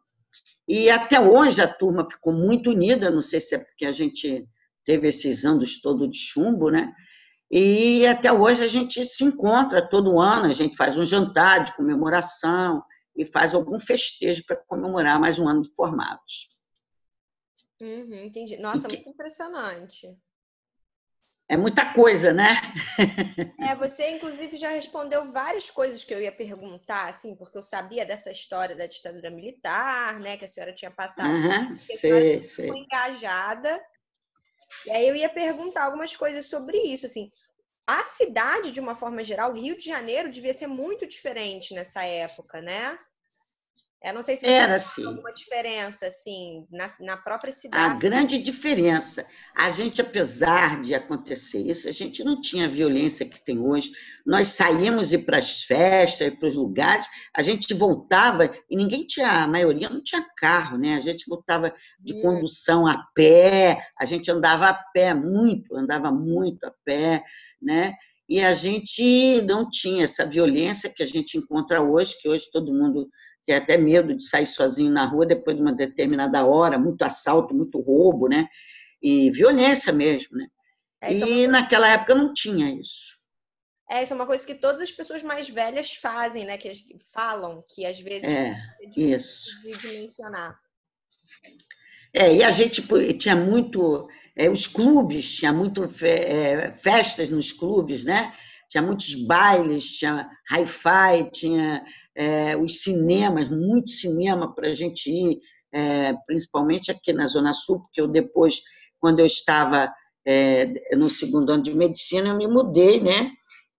E até hoje a turma ficou muito unida, não sei se é porque a gente teve esses anos todos de chumbo, né? E até hoje a gente se encontra todo ano, a gente faz um jantar de comemoração e faz algum festejo para comemorar mais um ano de formados. Uhum, entendi. Nossa, que... muito impressionante. É muita coisa, né? É, você inclusive já respondeu várias coisas que eu ia perguntar, assim, porque eu sabia dessa história da ditadura militar, né, que a senhora tinha passado. Uhum, sei, sei. engajada. E aí eu ia perguntar algumas coisas sobre isso, assim a cidade, de uma forma geral, o Rio de Janeiro devia ser muito diferente nessa época, né? Eu não sei se você Era assim. alguma diferença, assim, na, na própria cidade. A grande diferença. A gente, apesar de acontecer isso, a gente não tinha a violência que tem hoje. Nós saímos ir para as festas, para os lugares, a gente voltava e ninguém tinha, a maioria não tinha carro, né? A gente voltava de hum. condução a pé, a gente andava a pé muito, andava muito a pé, né? E a gente não tinha essa violência que a gente encontra hoje, que hoje todo mundo tem até medo de sair sozinho na rua depois de uma determinada hora, muito assalto, muito roubo, né? E violência mesmo, né? É, e é naquela época não tinha isso. É, isso é uma coisa que todas as pessoas mais velhas fazem, né? Que falam, que às vezes é, é de, isso. de dimensionar. É, e a gente tinha muito, é, os clubes, tinha muito é, festas nos clubes, né? Tinha muitos bailes, tinha hi-fi, tinha é, os cinemas, muito cinema para a gente ir, é, principalmente aqui na Zona Sul, porque eu depois, quando eu estava é, no segundo ano de medicina, eu me mudei, né?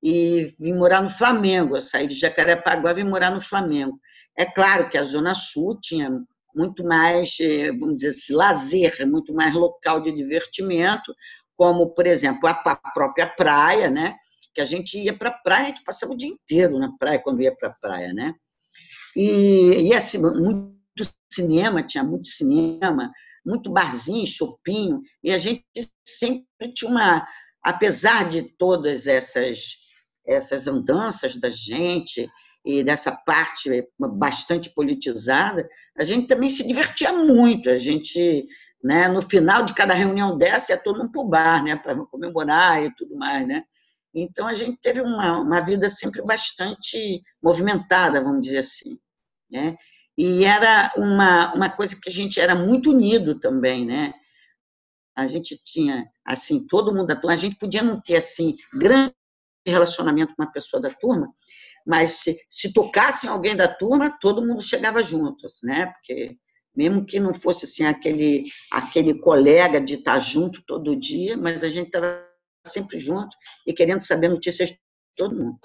E vim morar no Flamengo. Eu saí de Jacarepaguá e vim morar no Flamengo. É claro que a Zona Sul tinha muito mais, é, vamos dizer assim, lazer, muito mais local de divertimento, como, por exemplo, a própria praia, né? Que a gente ia para a praia, a gente passava o dia inteiro na praia quando ia para a praia, né? E, e assim, muito cinema, tinha muito cinema, muito barzinho, chopinho, e a gente sempre tinha uma, apesar de todas essas essas andanças da gente e dessa parte bastante politizada, a gente também se divertia muito, a gente, né, no final de cada reunião dessa, ia todo mundo para o bar, né, para comemorar e tudo mais, né? Então, a gente teve uma, uma vida sempre bastante movimentada, vamos dizer assim. Né? E era uma, uma coisa que a gente era muito unido também, né? A gente tinha, assim, todo mundo da turma, a gente podia não ter, assim, grande relacionamento com uma pessoa da turma, mas se, se tocasse alguém da turma, todo mundo chegava juntos, né? Porque mesmo que não fosse assim aquele aquele colega de estar junto todo dia, mas a gente estava sempre junto e querendo saber notícias de todo mundo.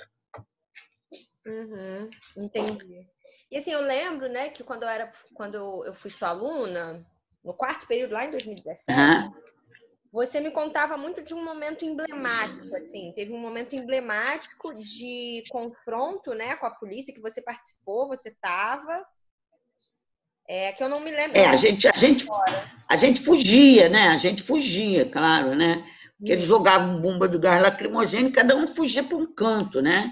Uhum, entendi. E assim, eu lembro, né, que quando eu era, quando eu fui sua aluna, no quarto período lá em 2017, uhum. você me contava muito de um momento emblemático, assim, teve um momento emblemático de confronto, né, com a polícia que você participou, você estava. É que eu não me lembro. É, a gente, a gente, a gente fugia, né? A gente fugia, claro, né? Porque eles jogavam bomba do gás lacrimogêneo, cada um fugia para um canto, né?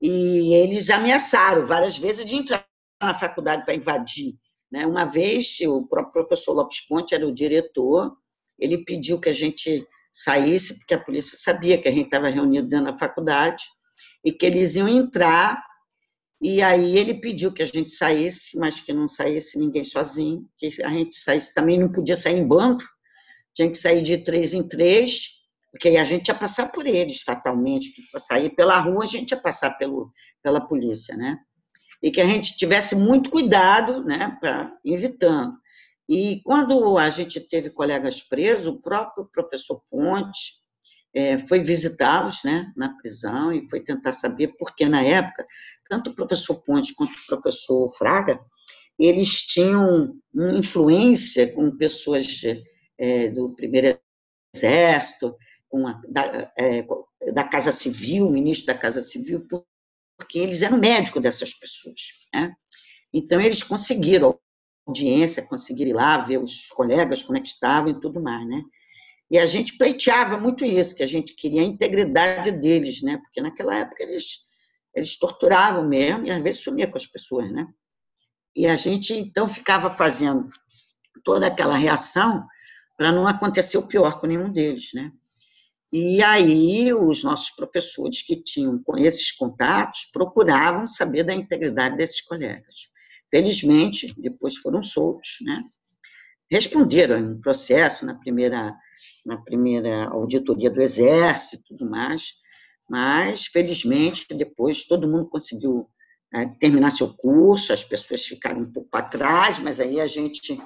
E eles ameaçaram várias vezes de entrar na faculdade para invadir. Né? Uma vez, o próprio professor Lopes Ponte era o diretor, ele pediu que a gente saísse, porque a polícia sabia que a gente estava reunido dentro da faculdade e que eles iam entrar. E aí ele pediu que a gente saísse, mas que não saísse ninguém sozinho, que a gente saísse também não podia sair em bando, tinha que sair de três em três, porque a gente ia passar por eles fatalmente, para sair pela rua a gente ia passar pelo, pela polícia, né? E que a gente tivesse muito cuidado, né, para evitando. E quando a gente teve colegas presos, o próprio professor Ponte é, foi visitá-los né, na prisão e foi tentar saber, porque na época, tanto o professor Ponte quanto o professor Fraga, eles tinham influência com pessoas é, do primeiro exército, com a, da, é, da Casa Civil, ministro da Casa Civil, porque eles eram médicos dessas pessoas. Né? Então, eles conseguiram audiência, conseguir ir lá, ver os colegas, como é que estavam e tudo mais, né? E a gente pleiteava muito isso, que a gente queria a integridade deles, né? Porque naquela época eles, eles torturavam mesmo e às vezes sumiam com as pessoas, né? E a gente, então, ficava fazendo toda aquela reação para não acontecer o pior com nenhum deles, né? E aí os nossos professores que tinham esses contatos procuravam saber da integridade desses colegas. Felizmente, depois foram soltos, né? Responderam em processo na primeira, na primeira auditoria do Exército e tudo mais, mas, felizmente, depois todo mundo conseguiu é, terminar seu curso, as pessoas ficaram um pouco para trás, mas aí a gente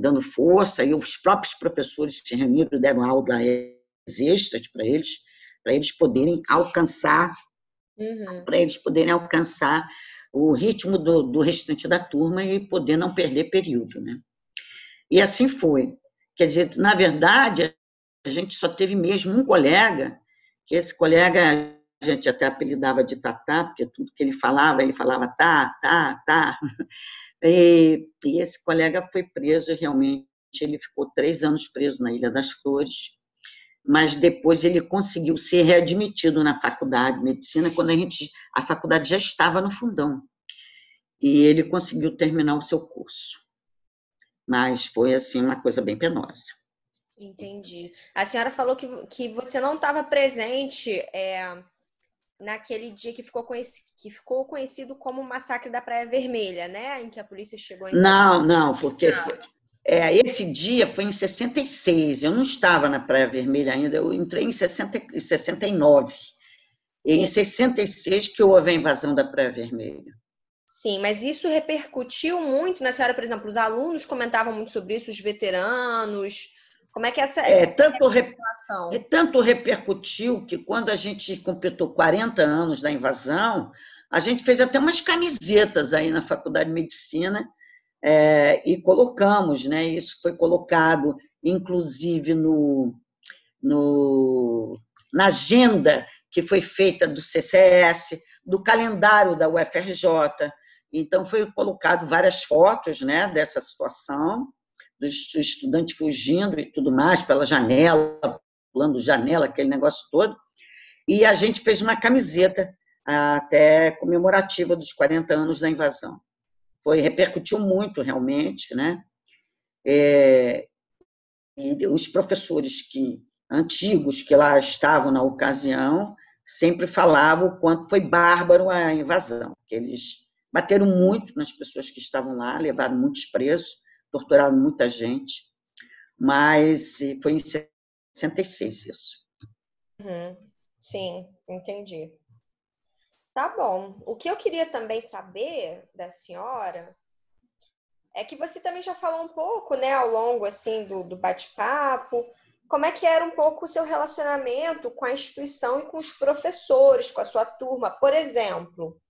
dando força, e os próprios professores se reuniram, deram aula extras para eles, para eles poderem alcançar, uhum. para eles poderem alcançar o ritmo do, do restante da turma e poder não perder período, né? E assim foi. Quer dizer, na verdade, a gente só teve mesmo um colega, que esse colega gente até apelidava de Tatá, porque tudo que ele falava, ele falava tá, tá, tá. E, e esse colega foi preso, realmente, ele ficou três anos preso na Ilha das Flores, mas depois ele conseguiu ser readmitido na faculdade de medicina quando a gente a faculdade já estava no fundão. E ele conseguiu terminar o seu curso. Mas foi assim uma coisa bem penosa. Entendi. A senhora falou que, que você não estava presente é, naquele dia que ficou, conhecido, que ficou conhecido como o massacre da Praia Vermelha né em que a polícia chegou em não não porque foi, é, esse dia foi em 66, eu não estava na Praia Vermelha ainda, eu entrei em 60, 69. E em 66 que houve a invasão da Praia Vermelha. Sim, mas isso repercutiu muito na senhora, por exemplo, os alunos comentavam muito sobre isso, os veteranos. Como é que essa é, tanto, re, é, tanto repercutiu que quando a gente completou 40 anos da invasão, a gente fez até umas camisetas aí na Faculdade de Medicina é, e colocamos, né? Isso foi colocado, inclusive, no, no, na agenda que foi feita do CCS, do calendário da UFRJ. Então, foi colocado várias fotos né, dessa situação, dos estudantes fugindo e tudo mais, pela janela, pulando janela, aquele negócio todo. E a gente fez uma camiseta até comemorativa dos 40 anos da invasão foi repercutiu muito realmente, né? É, e os professores que antigos que lá estavam na ocasião sempre falavam o quanto foi bárbaro a invasão, que eles bateram muito nas pessoas que estavam lá, levaram muitos presos, torturaram muita gente, mas foi em 66 isso. Uhum. Sim, entendi. Tá bom. O que eu queria também saber da senhora é que você também já falou um pouco, né, ao longo assim do, do bate-papo, como é que era um pouco o seu relacionamento com a instituição e com os professores, com a sua turma, por exemplo.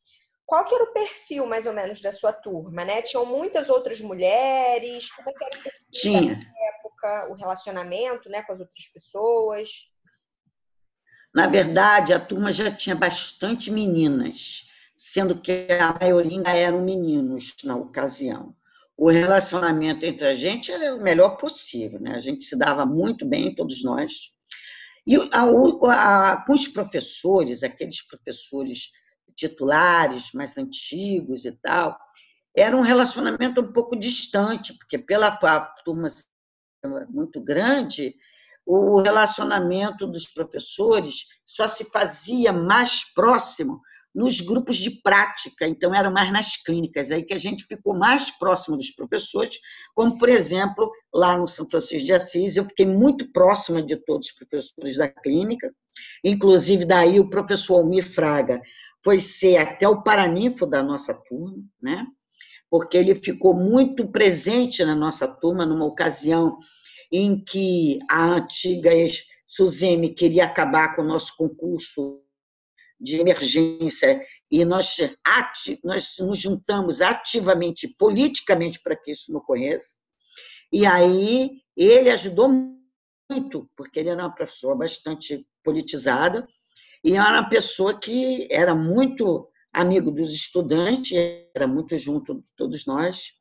Qual que era o perfil, mais ou menos, da sua turma, né? Tinham muitas outras mulheres? Como é que era o perfil Tinha. época, o relacionamento, né, com as outras pessoas? Na verdade, a turma já tinha bastante meninas, sendo que a maioria eram meninos na ocasião. o relacionamento entre a gente era o melhor possível, né? A gente se dava muito bem, todos nós. E a, a, com os professores, aqueles professores titulares mais antigos e tal, era um relacionamento um pouco distante, porque pela turma muito grande, o relacionamento dos professores só se fazia mais próximo nos grupos de prática, então era mais nas clínicas, aí que a gente ficou mais próximo dos professores, como, por exemplo, lá no São Francisco de Assis, eu fiquei muito próxima de todos os professores da clínica, inclusive daí o professor Almir Fraga foi ser até o paraninfo da nossa turma, né? porque ele ficou muito presente na nossa turma numa ocasião em que a antiga Suzeme queria acabar com o nosso concurso de emergência e nós, nós nos juntamos ativamente, politicamente, para que isso não ocorresse. E aí ele ajudou muito, porque ele era uma pessoa bastante politizada e era uma pessoa que era muito amigo dos estudantes, era muito junto de todos nós.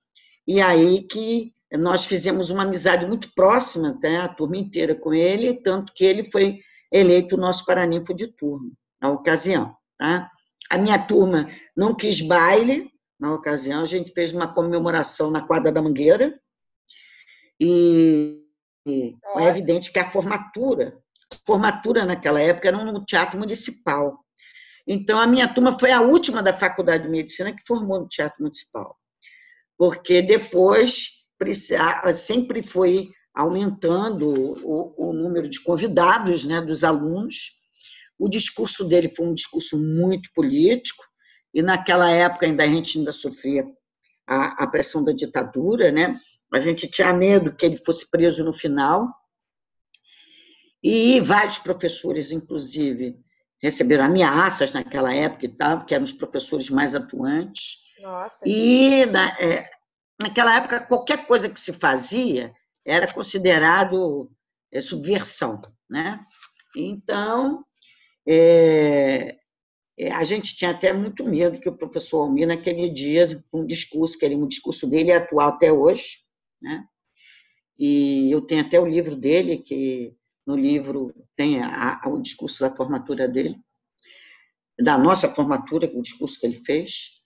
E aí que nós fizemos uma amizade muito próxima, até a turma inteira com ele, tanto que ele foi eleito nosso paraninfo de turma na ocasião. Tá? A minha turma não quis baile na ocasião, a gente fez uma comemoração na quadra da Mangueira, e, é evidente que a formatura, formatura naquela época era no Teatro Municipal. Então, a minha turma foi a última da Faculdade de Medicina que formou no Teatro Municipal, porque depois sempre foi aumentando o, o número de convidados, né, dos alunos. O discurso dele foi um discurso muito político, e naquela época ainda a gente ainda sofria a, a pressão da ditadura, né? A gente tinha medo que ele fosse preso no final. E vários professores, inclusive, receberam ameaças naquela época e tal, que eram os professores mais atuantes. Nossa. E na, é, naquela época, qualquer coisa que se fazia era considerado é, subversão, né? Então, é, é, a gente tinha até muito medo que o professor Almir, naquele dia, um discurso, que ele, um discurso dele é atual até hoje, né? E eu tenho até o livro dele, que no livro tem a, a, o discurso da formatura dele, da nossa formatura, o discurso que ele fez.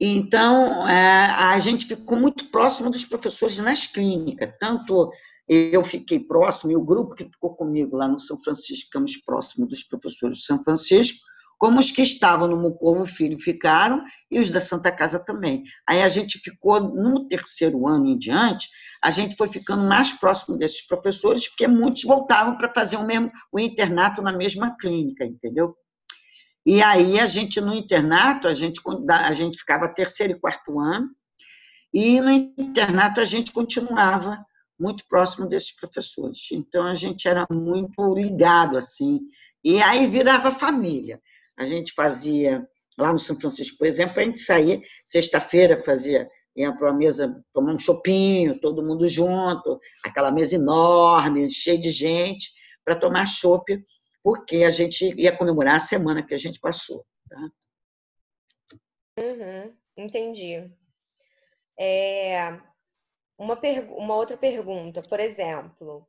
Então, é, a gente ficou muito próximo dos professores nas clínicas, tanto eu fiquei próximo, e o grupo que ficou comigo lá no São Francisco, ficamos próximos dos professores de São Francisco, como os que estavam no Mucovo Filho ficaram, e os da Santa Casa também. Aí a gente ficou, no terceiro ano em diante, a gente foi ficando mais próximo desses professores, porque muitos voltavam para fazer o mesmo o internato na mesma clínica, entendeu? E aí a gente no internato, a gente, a gente ficava terceiro e quarto ano, e no internato a gente continuava muito próximo desses professores. Então a gente era muito ligado assim, e aí virava família. A gente fazia lá no São Francisco, por exemplo, a gente saía sexta-feira, fazia ia para uma mesa tomar um chopinho, todo mundo junto, aquela mesa enorme, cheia de gente, para tomar chopp porque a gente ia comemorar a semana que a gente passou. Tá? Uhum, entendi. É, uma, uma outra pergunta, por exemplo,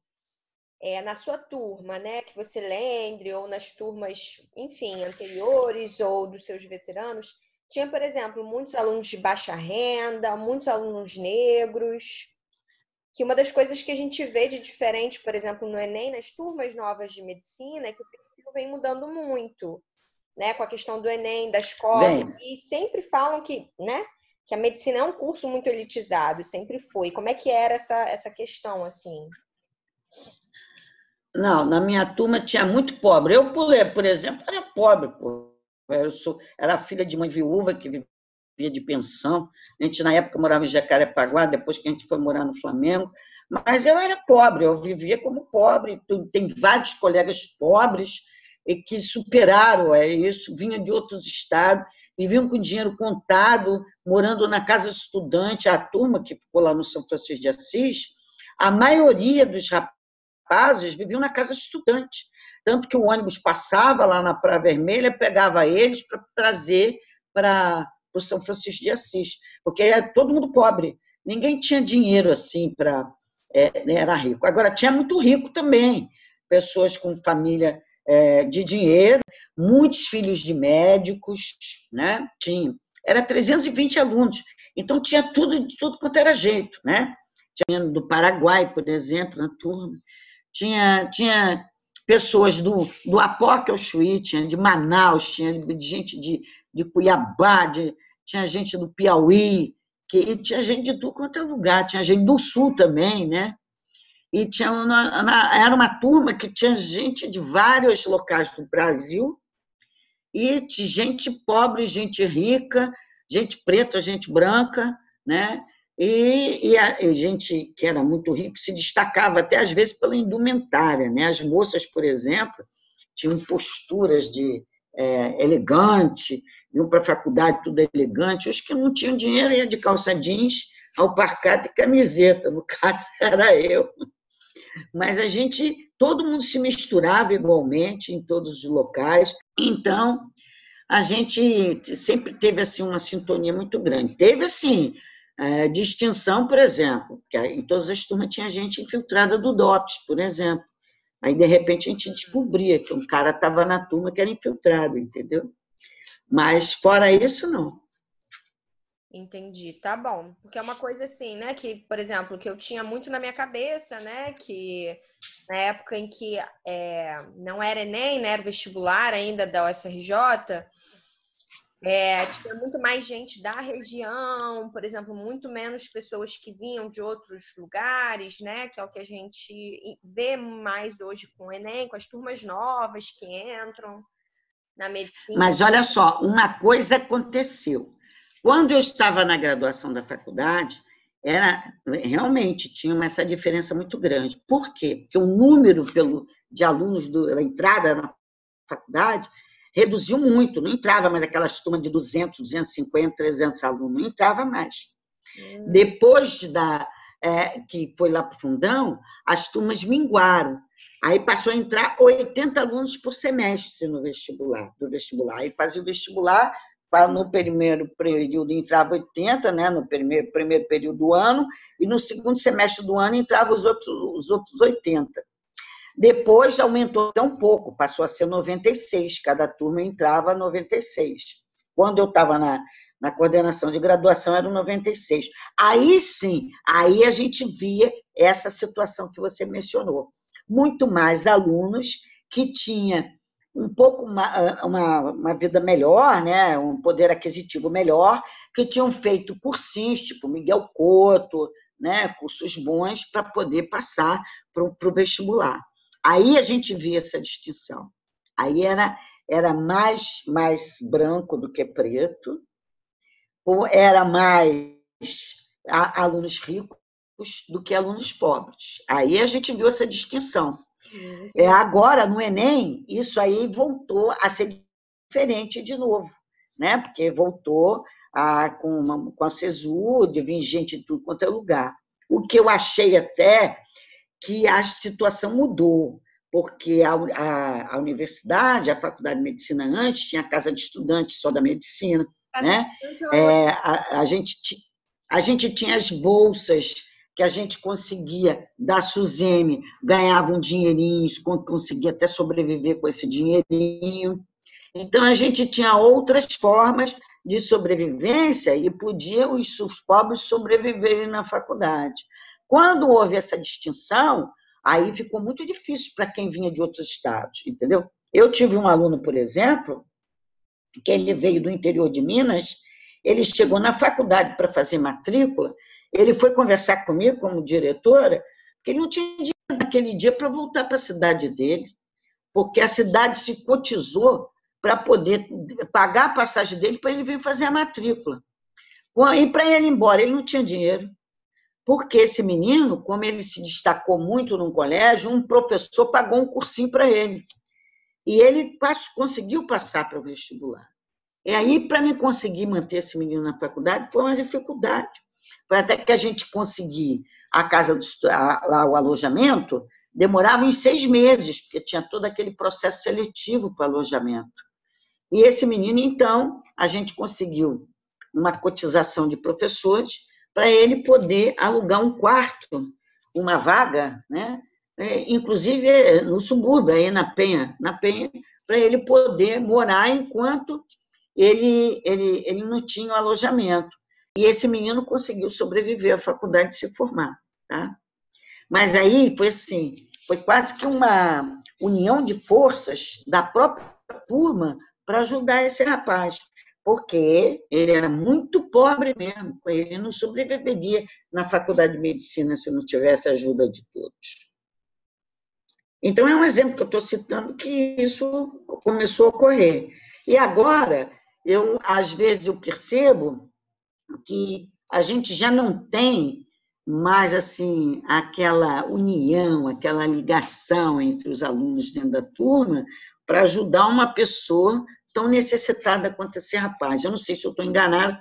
é, na sua turma, né, que você lembre, ou nas turmas, enfim, anteriores, ou dos seus veteranos, tinha, por exemplo, muitos alunos de baixa renda, muitos alunos negros, que uma das coisas que a gente vê de diferente, por exemplo, no Enem, nas turmas novas de medicina, é que o perfil vem mudando muito, né? Com a questão do Enem, das cotas, e sempre falam que, né? Que a medicina é um curso muito elitizado, sempre foi. Como é que era essa, essa questão, assim? Não, na minha turma tinha muito pobre. Eu, por exemplo, era pobre, pô. Eu sou, era filha de mãe viúva que via de pensão. A gente, na época, morava em Jacarepaguá, depois que a gente foi morar no Flamengo. Mas eu era pobre, eu vivia como pobre. Tem vários colegas pobres e que superaram é isso, vinham de outros estados, viviam com dinheiro contado, morando na casa estudante. A turma que ficou lá no São Francisco de Assis, a maioria dos rapazes viviam na casa de estudante. Tanto que o ônibus passava lá na Praia Vermelha, pegava eles para trazer para o São Francisco de Assis, porque é todo mundo pobre. ninguém tinha dinheiro assim para. É, né, era rico. Agora, tinha muito rico também, pessoas com família é, de dinheiro, muitos filhos de médicos, né? Tinha. Era 320 alunos, então tinha tudo, tudo quanto era jeito, né? Tinha do Paraguai, por exemplo, na turma. Tinha, tinha pessoas do, do Apoque ao tinha de Manaus, tinha gente de, de Cuiabá, de, tinha gente do Piauí, que tinha gente de tudo quanto é lugar, tinha gente do Sul também, né? E tinha uma, era uma turma que tinha gente de vários locais do Brasil, e de gente pobre, gente rica, gente preta, gente branca, né? E, e, a, gente que era muito rica se destacava até às vezes pela indumentária, né? As moças, por exemplo, tinham posturas de é, elegante, iam para a faculdade tudo elegante. Os que não tinham dinheiro iam de calça jeans, alparcata e camiseta. No caso, era eu. Mas a gente, todo mundo se misturava igualmente em todos os locais. Então, a gente sempre teve assim uma sintonia muito grande. Teve assim é, distinção, por exemplo, que em todas as turmas tinha gente infiltrada do DOPS, por exemplo. Aí, de repente, a gente descobria que um cara estava na turma que era infiltrado, entendeu? Mas, fora isso, não. Entendi, tá bom. Porque é uma coisa assim, né? Que, por exemplo, que eu tinha muito na minha cabeça, né? Que na época em que é, não era Enem, né? Era vestibular ainda da UFRJ, é, tinha muito mais gente da região, por exemplo, muito menos pessoas que vinham de outros lugares, né? Que é o que a gente vê mais hoje com o Enem, com as turmas novas que entram na medicina. Mas olha só, uma coisa aconteceu. Quando eu estava na graduação da faculdade, era realmente tinha essa diferença muito grande. Por quê? Porque o número pelo, de alunos da entrada na faculdade reduziu muito, não entrava mais aquelas turmas de 200, 250, 300 alunos, não entrava mais. Hum. Depois da é, que foi lá para o fundão, as turmas minguaram. Aí passou a entrar 80 alunos por semestre no vestibular, do vestibular. Aí fazia o vestibular, no primeiro período entrava 80, né, no primeiro, primeiro período do ano, e no segundo semestre do ano entrava os outros, os outros 80. Depois aumentou um pouco, passou a ser 96, cada turma entrava 96. Quando eu estava na, na coordenação de graduação, era 96. Aí sim, aí a gente via essa situação que você mencionou. Muito mais alunos que tinha um pouco uma, uma, uma, vida melhor, né? um poder aquisitivo melhor, que tinham feito cursinhos, tipo Miguel Couto, né? cursos bons para poder passar para o vestibular. Aí a gente via essa distinção. Aí era, era mais, mais branco do que preto, ou era mais alunos ricos do que alunos pobres. Aí a gente viu essa distinção. É, agora, no Enem, isso aí voltou a ser diferente de novo, né? porque voltou a, com, uma, com a CESU, de vir gente de tudo quanto é lugar. O que eu achei até que a situação mudou, porque a, a, a, universidade, a faculdade de medicina antes, tinha a casa de estudantes só da medicina, a né? É, a, a, gente, a gente tinha as bolsas que a gente conseguia da Suzeme, ganhava um dinheirinho, conseguia até sobreviver com esse dinheirinho. Então, a gente tinha outras formas de sobrevivência e podiam os pobres sobreviverem na faculdade. Quando houve essa distinção, aí ficou muito difícil para quem vinha de outros estados, entendeu? Eu tive um aluno, por exemplo, que ele veio do interior de Minas, ele chegou na faculdade para fazer matrícula, ele foi conversar comigo como diretora, que ele não tinha dinheiro naquele dia para voltar para a cidade dele, porque a cidade se cotizou para poder pagar a passagem dele para ele vir fazer a matrícula. E para ele ir embora, ele não tinha dinheiro porque esse menino, como ele se destacou muito no colégio, um professor pagou um cursinho para ele. E ele conseguiu passar para o vestibular. E aí, para mim conseguir manter esse menino na faculdade, foi uma dificuldade. Foi até que a gente conseguir a casa do, lá o alojamento, demorava em seis meses, porque tinha todo aquele processo seletivo para alojamento. E esse menino, então, a gente conseguiu uma cotização de professores, para ele poder alugar um quarto, uma vaga, né? É, inclusive no subúrbio, aí na Penha, na Penha, para ele poder morar enquanto ele, ele, ele não tinha o alojamento. E esse menino conseguiu sobreviver à faculdade se formar, tá? Mas aí foi assim, foi quase que uma união de forças da própria turma para ajudar esse rapaz, porque ele era muito pobre mesmo, ele não sobreviveria na faculdade de medicina se não tivesse a ajuda de todos. Então, é um exemplo que eu estou citando que isso começou a ocorrer. E agora, eu às vezes eu percebo que a gente já não tem mais assim aquela união, aquela ligação entre os alunos dentro da turma para ajudar uma pessoa tão necessitada quanto esse rapaz. Eu não sei se eu estou enganado,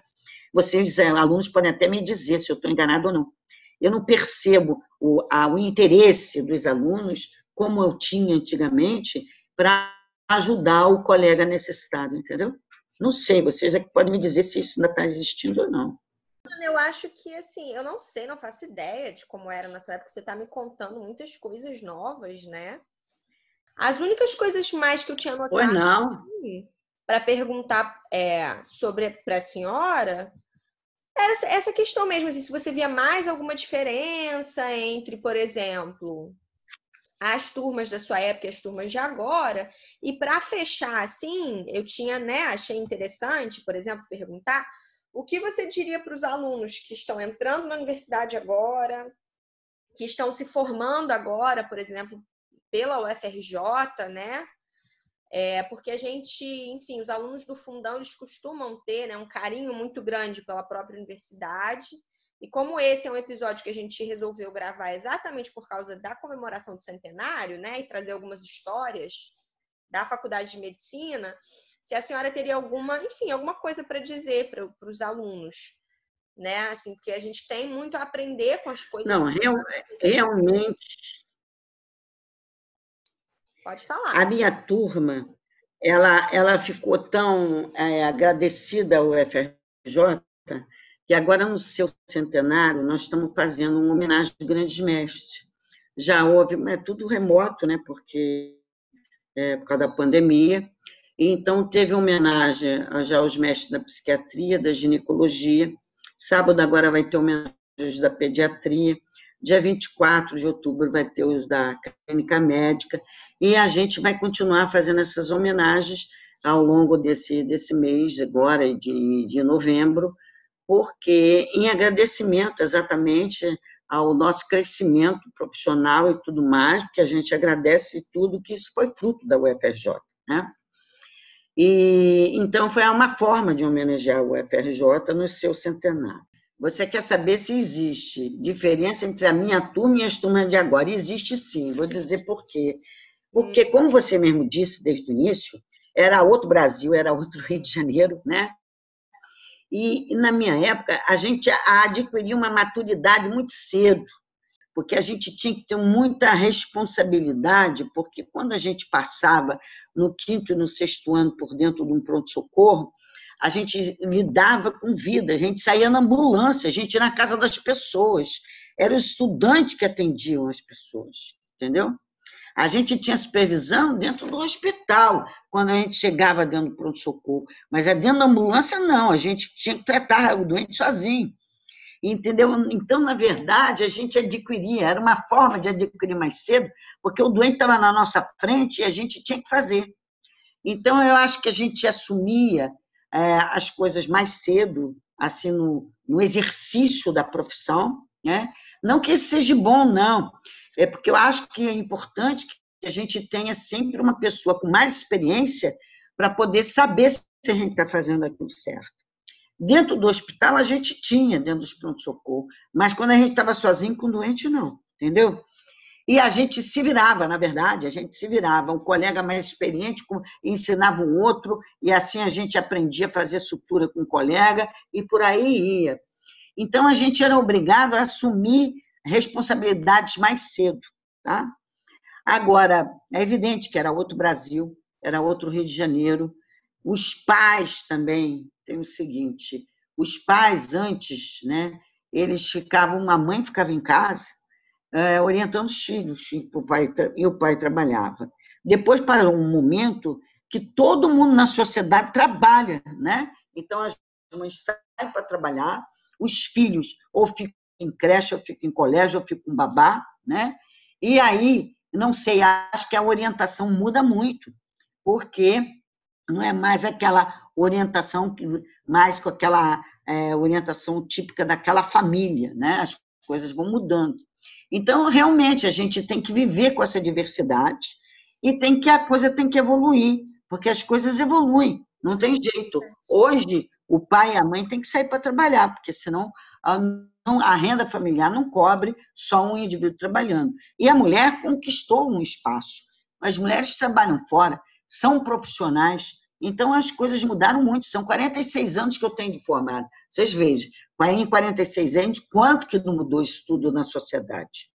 vocês, é, alunos, podem até me dizer se eu estou enganado ou não. Eu não percebo o, a, o interesse dos alunos, como eu tinha antigamente, para ajudar o colega necessitado, entendeu? Não sei, vocês é que podem me dizer se isso ainda está existindo ou não. Eu acho que, assim, eu não sei, não faço ideia de como era nessa época. Você está me contando muitas coisas novas, né? As únicas coisas mais que eu tinha notado para perguntar é, sobre para a senhora era essa questão mesmo, assim, se você via mais alguma diferença entre, por exemplo, as turmas da sua época e as turmas de agora. E para fechar assim, eu tinha, né, achei interessante, por exemplo, perguntar o que você diria para os alunos que estão entrando na universidade agora, que estão se formando agora, por exemplo, pela UFRJ, né? É, porque a gente, enfim, os alunos do fundão eles costumam ter né, um carinho muito grande pela própria universidade. E como esse é um episódio que a gente resolveu gravar exatamente por causa da comemoração do centenário, né, e trazer algumas histórias da Faculdade de Medicina, se a senhora teria alguma, enfim, alguma coisa para dizer para os alunos, né? Assim, porque a gente tem muito a aprender com as coisas. Não, real, realmente. Pode falar. A minha turma, ela, ela ficou tão é, agradecida ao FRJ que agora no seu centenário nós estamos fazendo uma homenagem aos grandes mestres. Já houve, é tudo remoto, né? Porque é, por causa da pandemia, então, teve homenagem já aos mestres da psiquiatria, da ginecologia. Sábado agora vai ter homenagens da pediatria. Dia 24 de outubro vai ter os da clínica médica. E a gente vai continuar fazendo essas homenagens ao longo desse, desse mês, agora, de, de novembro, porque em agradecimento exatamente ao nosso crescimento profissional e tudo mais, porque a gente agradece tudo que isso foi fruto da UFRJ, né? E então foi uma forma de homenagear o UFRJ no seu centenário. Você quer saber se existe diferença entre a minha turma e as turmas de agora? Existe sim, vou dizer por quê. Porque, como você mesmo disse desde o início, era outro Brasil, era outro Rio de Janeiro, né? E, na minha época, a gente adquiriu uma maturidade muito cedo porque a gente tinha que ter muita responsabilidade, porque quando a gente passava no quinto e no sexto ano por dentro de um pronto-socorro, a gente lidava com vida, a gente saía na ambulância, a gente ia na casa das pessoas, era os estudantes que atendiam as pessoas, entendeu? A gente tinha supervisão dentro do hospital, quando a gente chegava dentro do pronto-socorro, mas é dentro da ambulância, não, a gente tinha que tratar o doente sozinho. Entendeu? Então, na verdade, a gente adquiria, era uma forma de adquirir mais cedo, porque o doente estava na nossa frente e a gente tinha que fazer. Então, eu acho que a gente assumia é, as coisas mais cedo, assim, no, no exercício da profissão, né? Não que isso seja bom, não. É porque eu acho que é importante que a gente tenha sempre uma pessoa com mais experiência para poder saber se a gente está fazendo aquilo certo. Dentro do hospital, a gente tinha, dentro dos pronto-socorro, mas quando a gente estava sozinho com o doente, não, entendeu? E a gente se virava, na verdade, a gente se virava. Um colega mais experiente ensinava um outro, e assim a gente aprendia a fazer sutura com o colega, e por aí ia. Então, a gente era obrigado a assumir responsabilidades mais cedo, tá? Agora, é evidente que era outro Brasil, era outro Rio de Janeiro, os pais também tem o seguinte: os pais antes, né, eles ficavam, uma mãe ficava em casa é, orientando os filhos, e o, pai, e o pai trabalhava. Depois parou um momento que todo mundo na sociedade trabalha, né? Então as mães saem para trabalhar, os filhos ou ficam em creche, ou ficam em colégio, ou ficam com babá, né? E aí, não sei, acho que a orientação muda muito, porque não é mais aquela orientação mais com aquela é, orientação típica daquela família, né? As coisas vão mudando. Então, realmente, a gente tem que viver com essa diversidade e tem que a coisa tem que evoluir, porque as coisas evoluem, não tem jeito. Hoje, o pai e a mãe têm que sair para trabalhar, porque senão a, a renda familiar não cobre só um indivíduo trabalhando. E a mulher conquistou um espaço. As mulheres trabalham fora, são profissionais, então as coisas mudaram muito. São 46 anos que eu tenho de formado. Vocês vejam, em 46 anos, quanto que não mudou isso tudo na sociedade?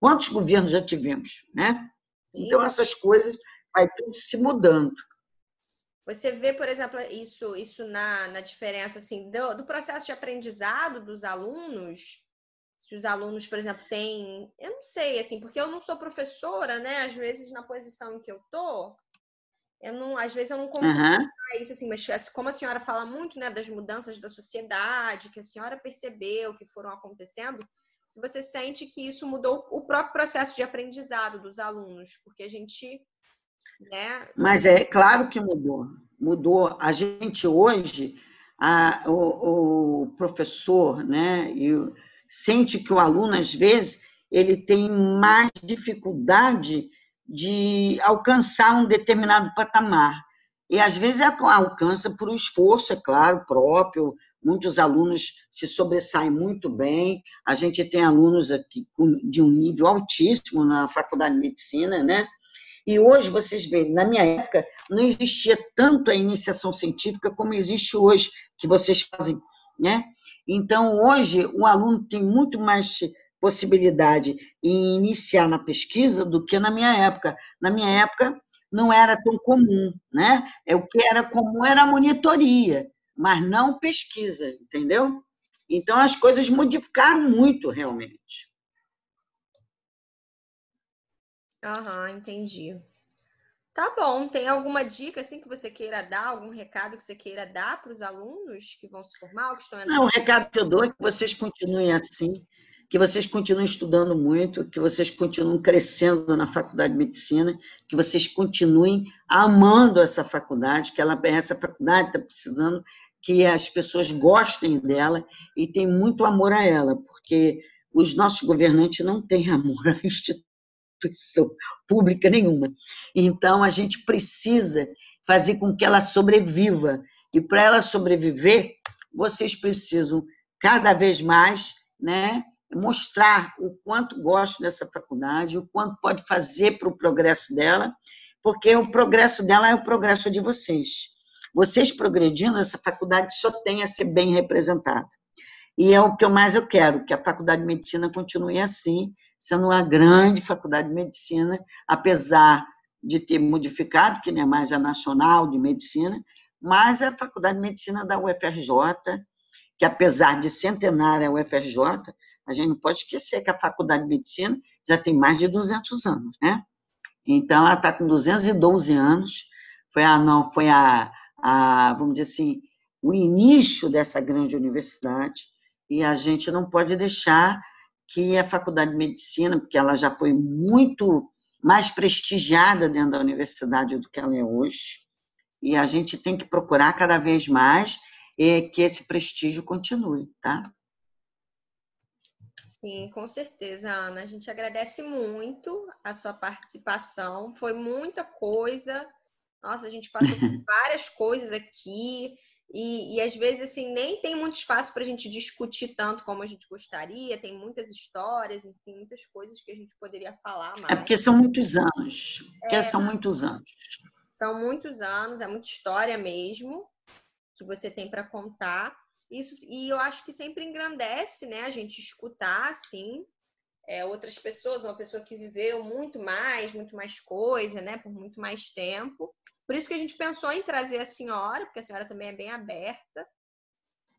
Quantos governos já tivemos, né? Então essas coisas vai tudo se mudando. Você vê, por exemplo, isso, isso na, na diferença assim, do, do processo de aprendizado dos alunos, se os alunos, por exemplo, têm, eu não sei, assim, porque eu não sou professora, né? Às vezes na posição em que eu tô, eu não, às vezes eu não consigo uhum. isso assim, mas como a senhora fala muito, né, das mudanças da sociedade, que a senhora percebeu que foram acontecendo, se você sente que isso mudou o próprio processo de aprendizado dos alunos, porque a gente né? Mas é claro que mudou. Mudou. A gente hoje, a, o, o, professor, né, e sente que o aluno, às vezes, ele tem mais dificuldade de alcançar um determinado patamar. E, às vezes, alcança por um esforço, é claro, próprio. Muitos alunos se sobressaem muito bem. A gente tem alunos aqui de um nível altíssimo na faculdade de medicina, né? E hoje, vocês veem, na minha época, não existia tanto a iniciação científica como existe hoje, que vocês fazem. Né? Então, hoje, o aluno tem muito mais possibilidade em iniciar na pesquisa do que na minha época. Na minha época, não era tão comum. Né? É, o que era comum era monitoria, mas não pesquisa, entendeu? Então, as coisas modificaram muito, realmente. Aham, entendi. Tá bom. Tem alguma dica assim que você queira dar, algum recado que você queira dar para os alunos que vão se formar ou que estão entrando? Não, o recado que eu dou é que vocês continuem assim, que vocês continuem estudando muito, que vocês continuem crescendo na faculdade de medicina, que vocês continuem amando essa faculdade, que ela essa faculdade está precisando que as pessoas gostem dela e tem muito amor a ela, porque os nossos governantes não têm amor à instituição pública nenhuma. Então, a gente precisa fazer com que ela sobreviva. E para ela sobreviver, vocês precisam cada vez mais né, mostrar o quanto gostam dessa faculdade, o quanto pode fazer para o progresso dela, porque o progresso dela é o progresso de vocês. Vocês progredindo, essa faculdade só tem a ser bem representada. E é o que eu mais eu quero, que a faculdade de medicina continue assim, sendo uma grande faculdade de medicina, apesar de ter modificado, que não é mais a nacional de medicina, mas a faculdade de medicina da UFRJ, que apesar de centenária a UFRJ, a gente não pode esquecer que a faculdade de medicina já tem mais de 200 anos, né? Então, ela está com 212 anos, foi a, não, foi a, a, vamos dizer assim, o início dessa grande universidade, e a gente não pode deixar que a Faculdade de Medicina, porque ela já foi muito mais prestigiada dentro da universidade do que ela é hoje, e a gente tem que procurar cada vez mais é, que esse prestígio continue, tá? Sim, com certeza, Ana. A gente agradece muito a sua participação. Foi muita coisa. Nossa, a gente passou por várias coisas aqui. E, e, às vezes assim nem tem muito espaço para a gente discutir tanto como a gente gostaria. Tem muitas histórias, enfim, muitas coisas que a gente poderia falar mais. É porque são muitos anos. Porque é, são muitos anos. São muitos anos, é muita história mesmo que você tem para contar. Isso e eu acho que sempre engrandece, né? A gente escutar assim é, outras pessoas, uma pessoa que viveu muito mais, muito mais coisa, né? Por muito mais tempo. Por isso que a gente pensou em trazer a senhora, porque a senhora também é bem aberta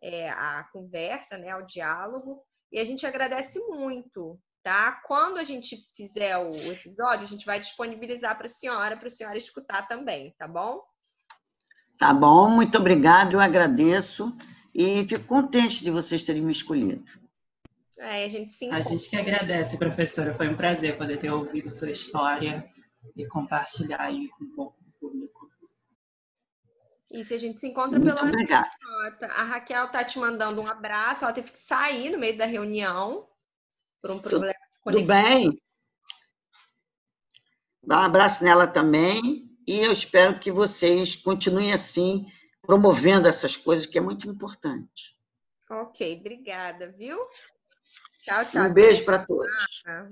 é, à conversa, né, ao diálogo. e a gente agradece muito, tá? Quando a gente fizer o episódio, a gente vai disponibilizar para a senhora, para a senhora escutar também, tá bom? Tá bom, muito obrigado, eu agradeço e fico contente de vocês terem me escolhido. É, a gente se A gente que agradece, professora. Foi um prazer poder ter ouvido sua história e compartilhar aí com o público. Isso, a gente se encontra Muito pelo obrigada. A Raquel tá te mandando um abraço. Ela teve que sair no meio da reunião por um problema de Tudo bem? Dá um abraço nela também e eu espero que vocês continuem assim, promovendo essas coisas, que é muito importante. Ok, obrigada, viu? Tchau, tchau. Um beijo para todos. Tchau.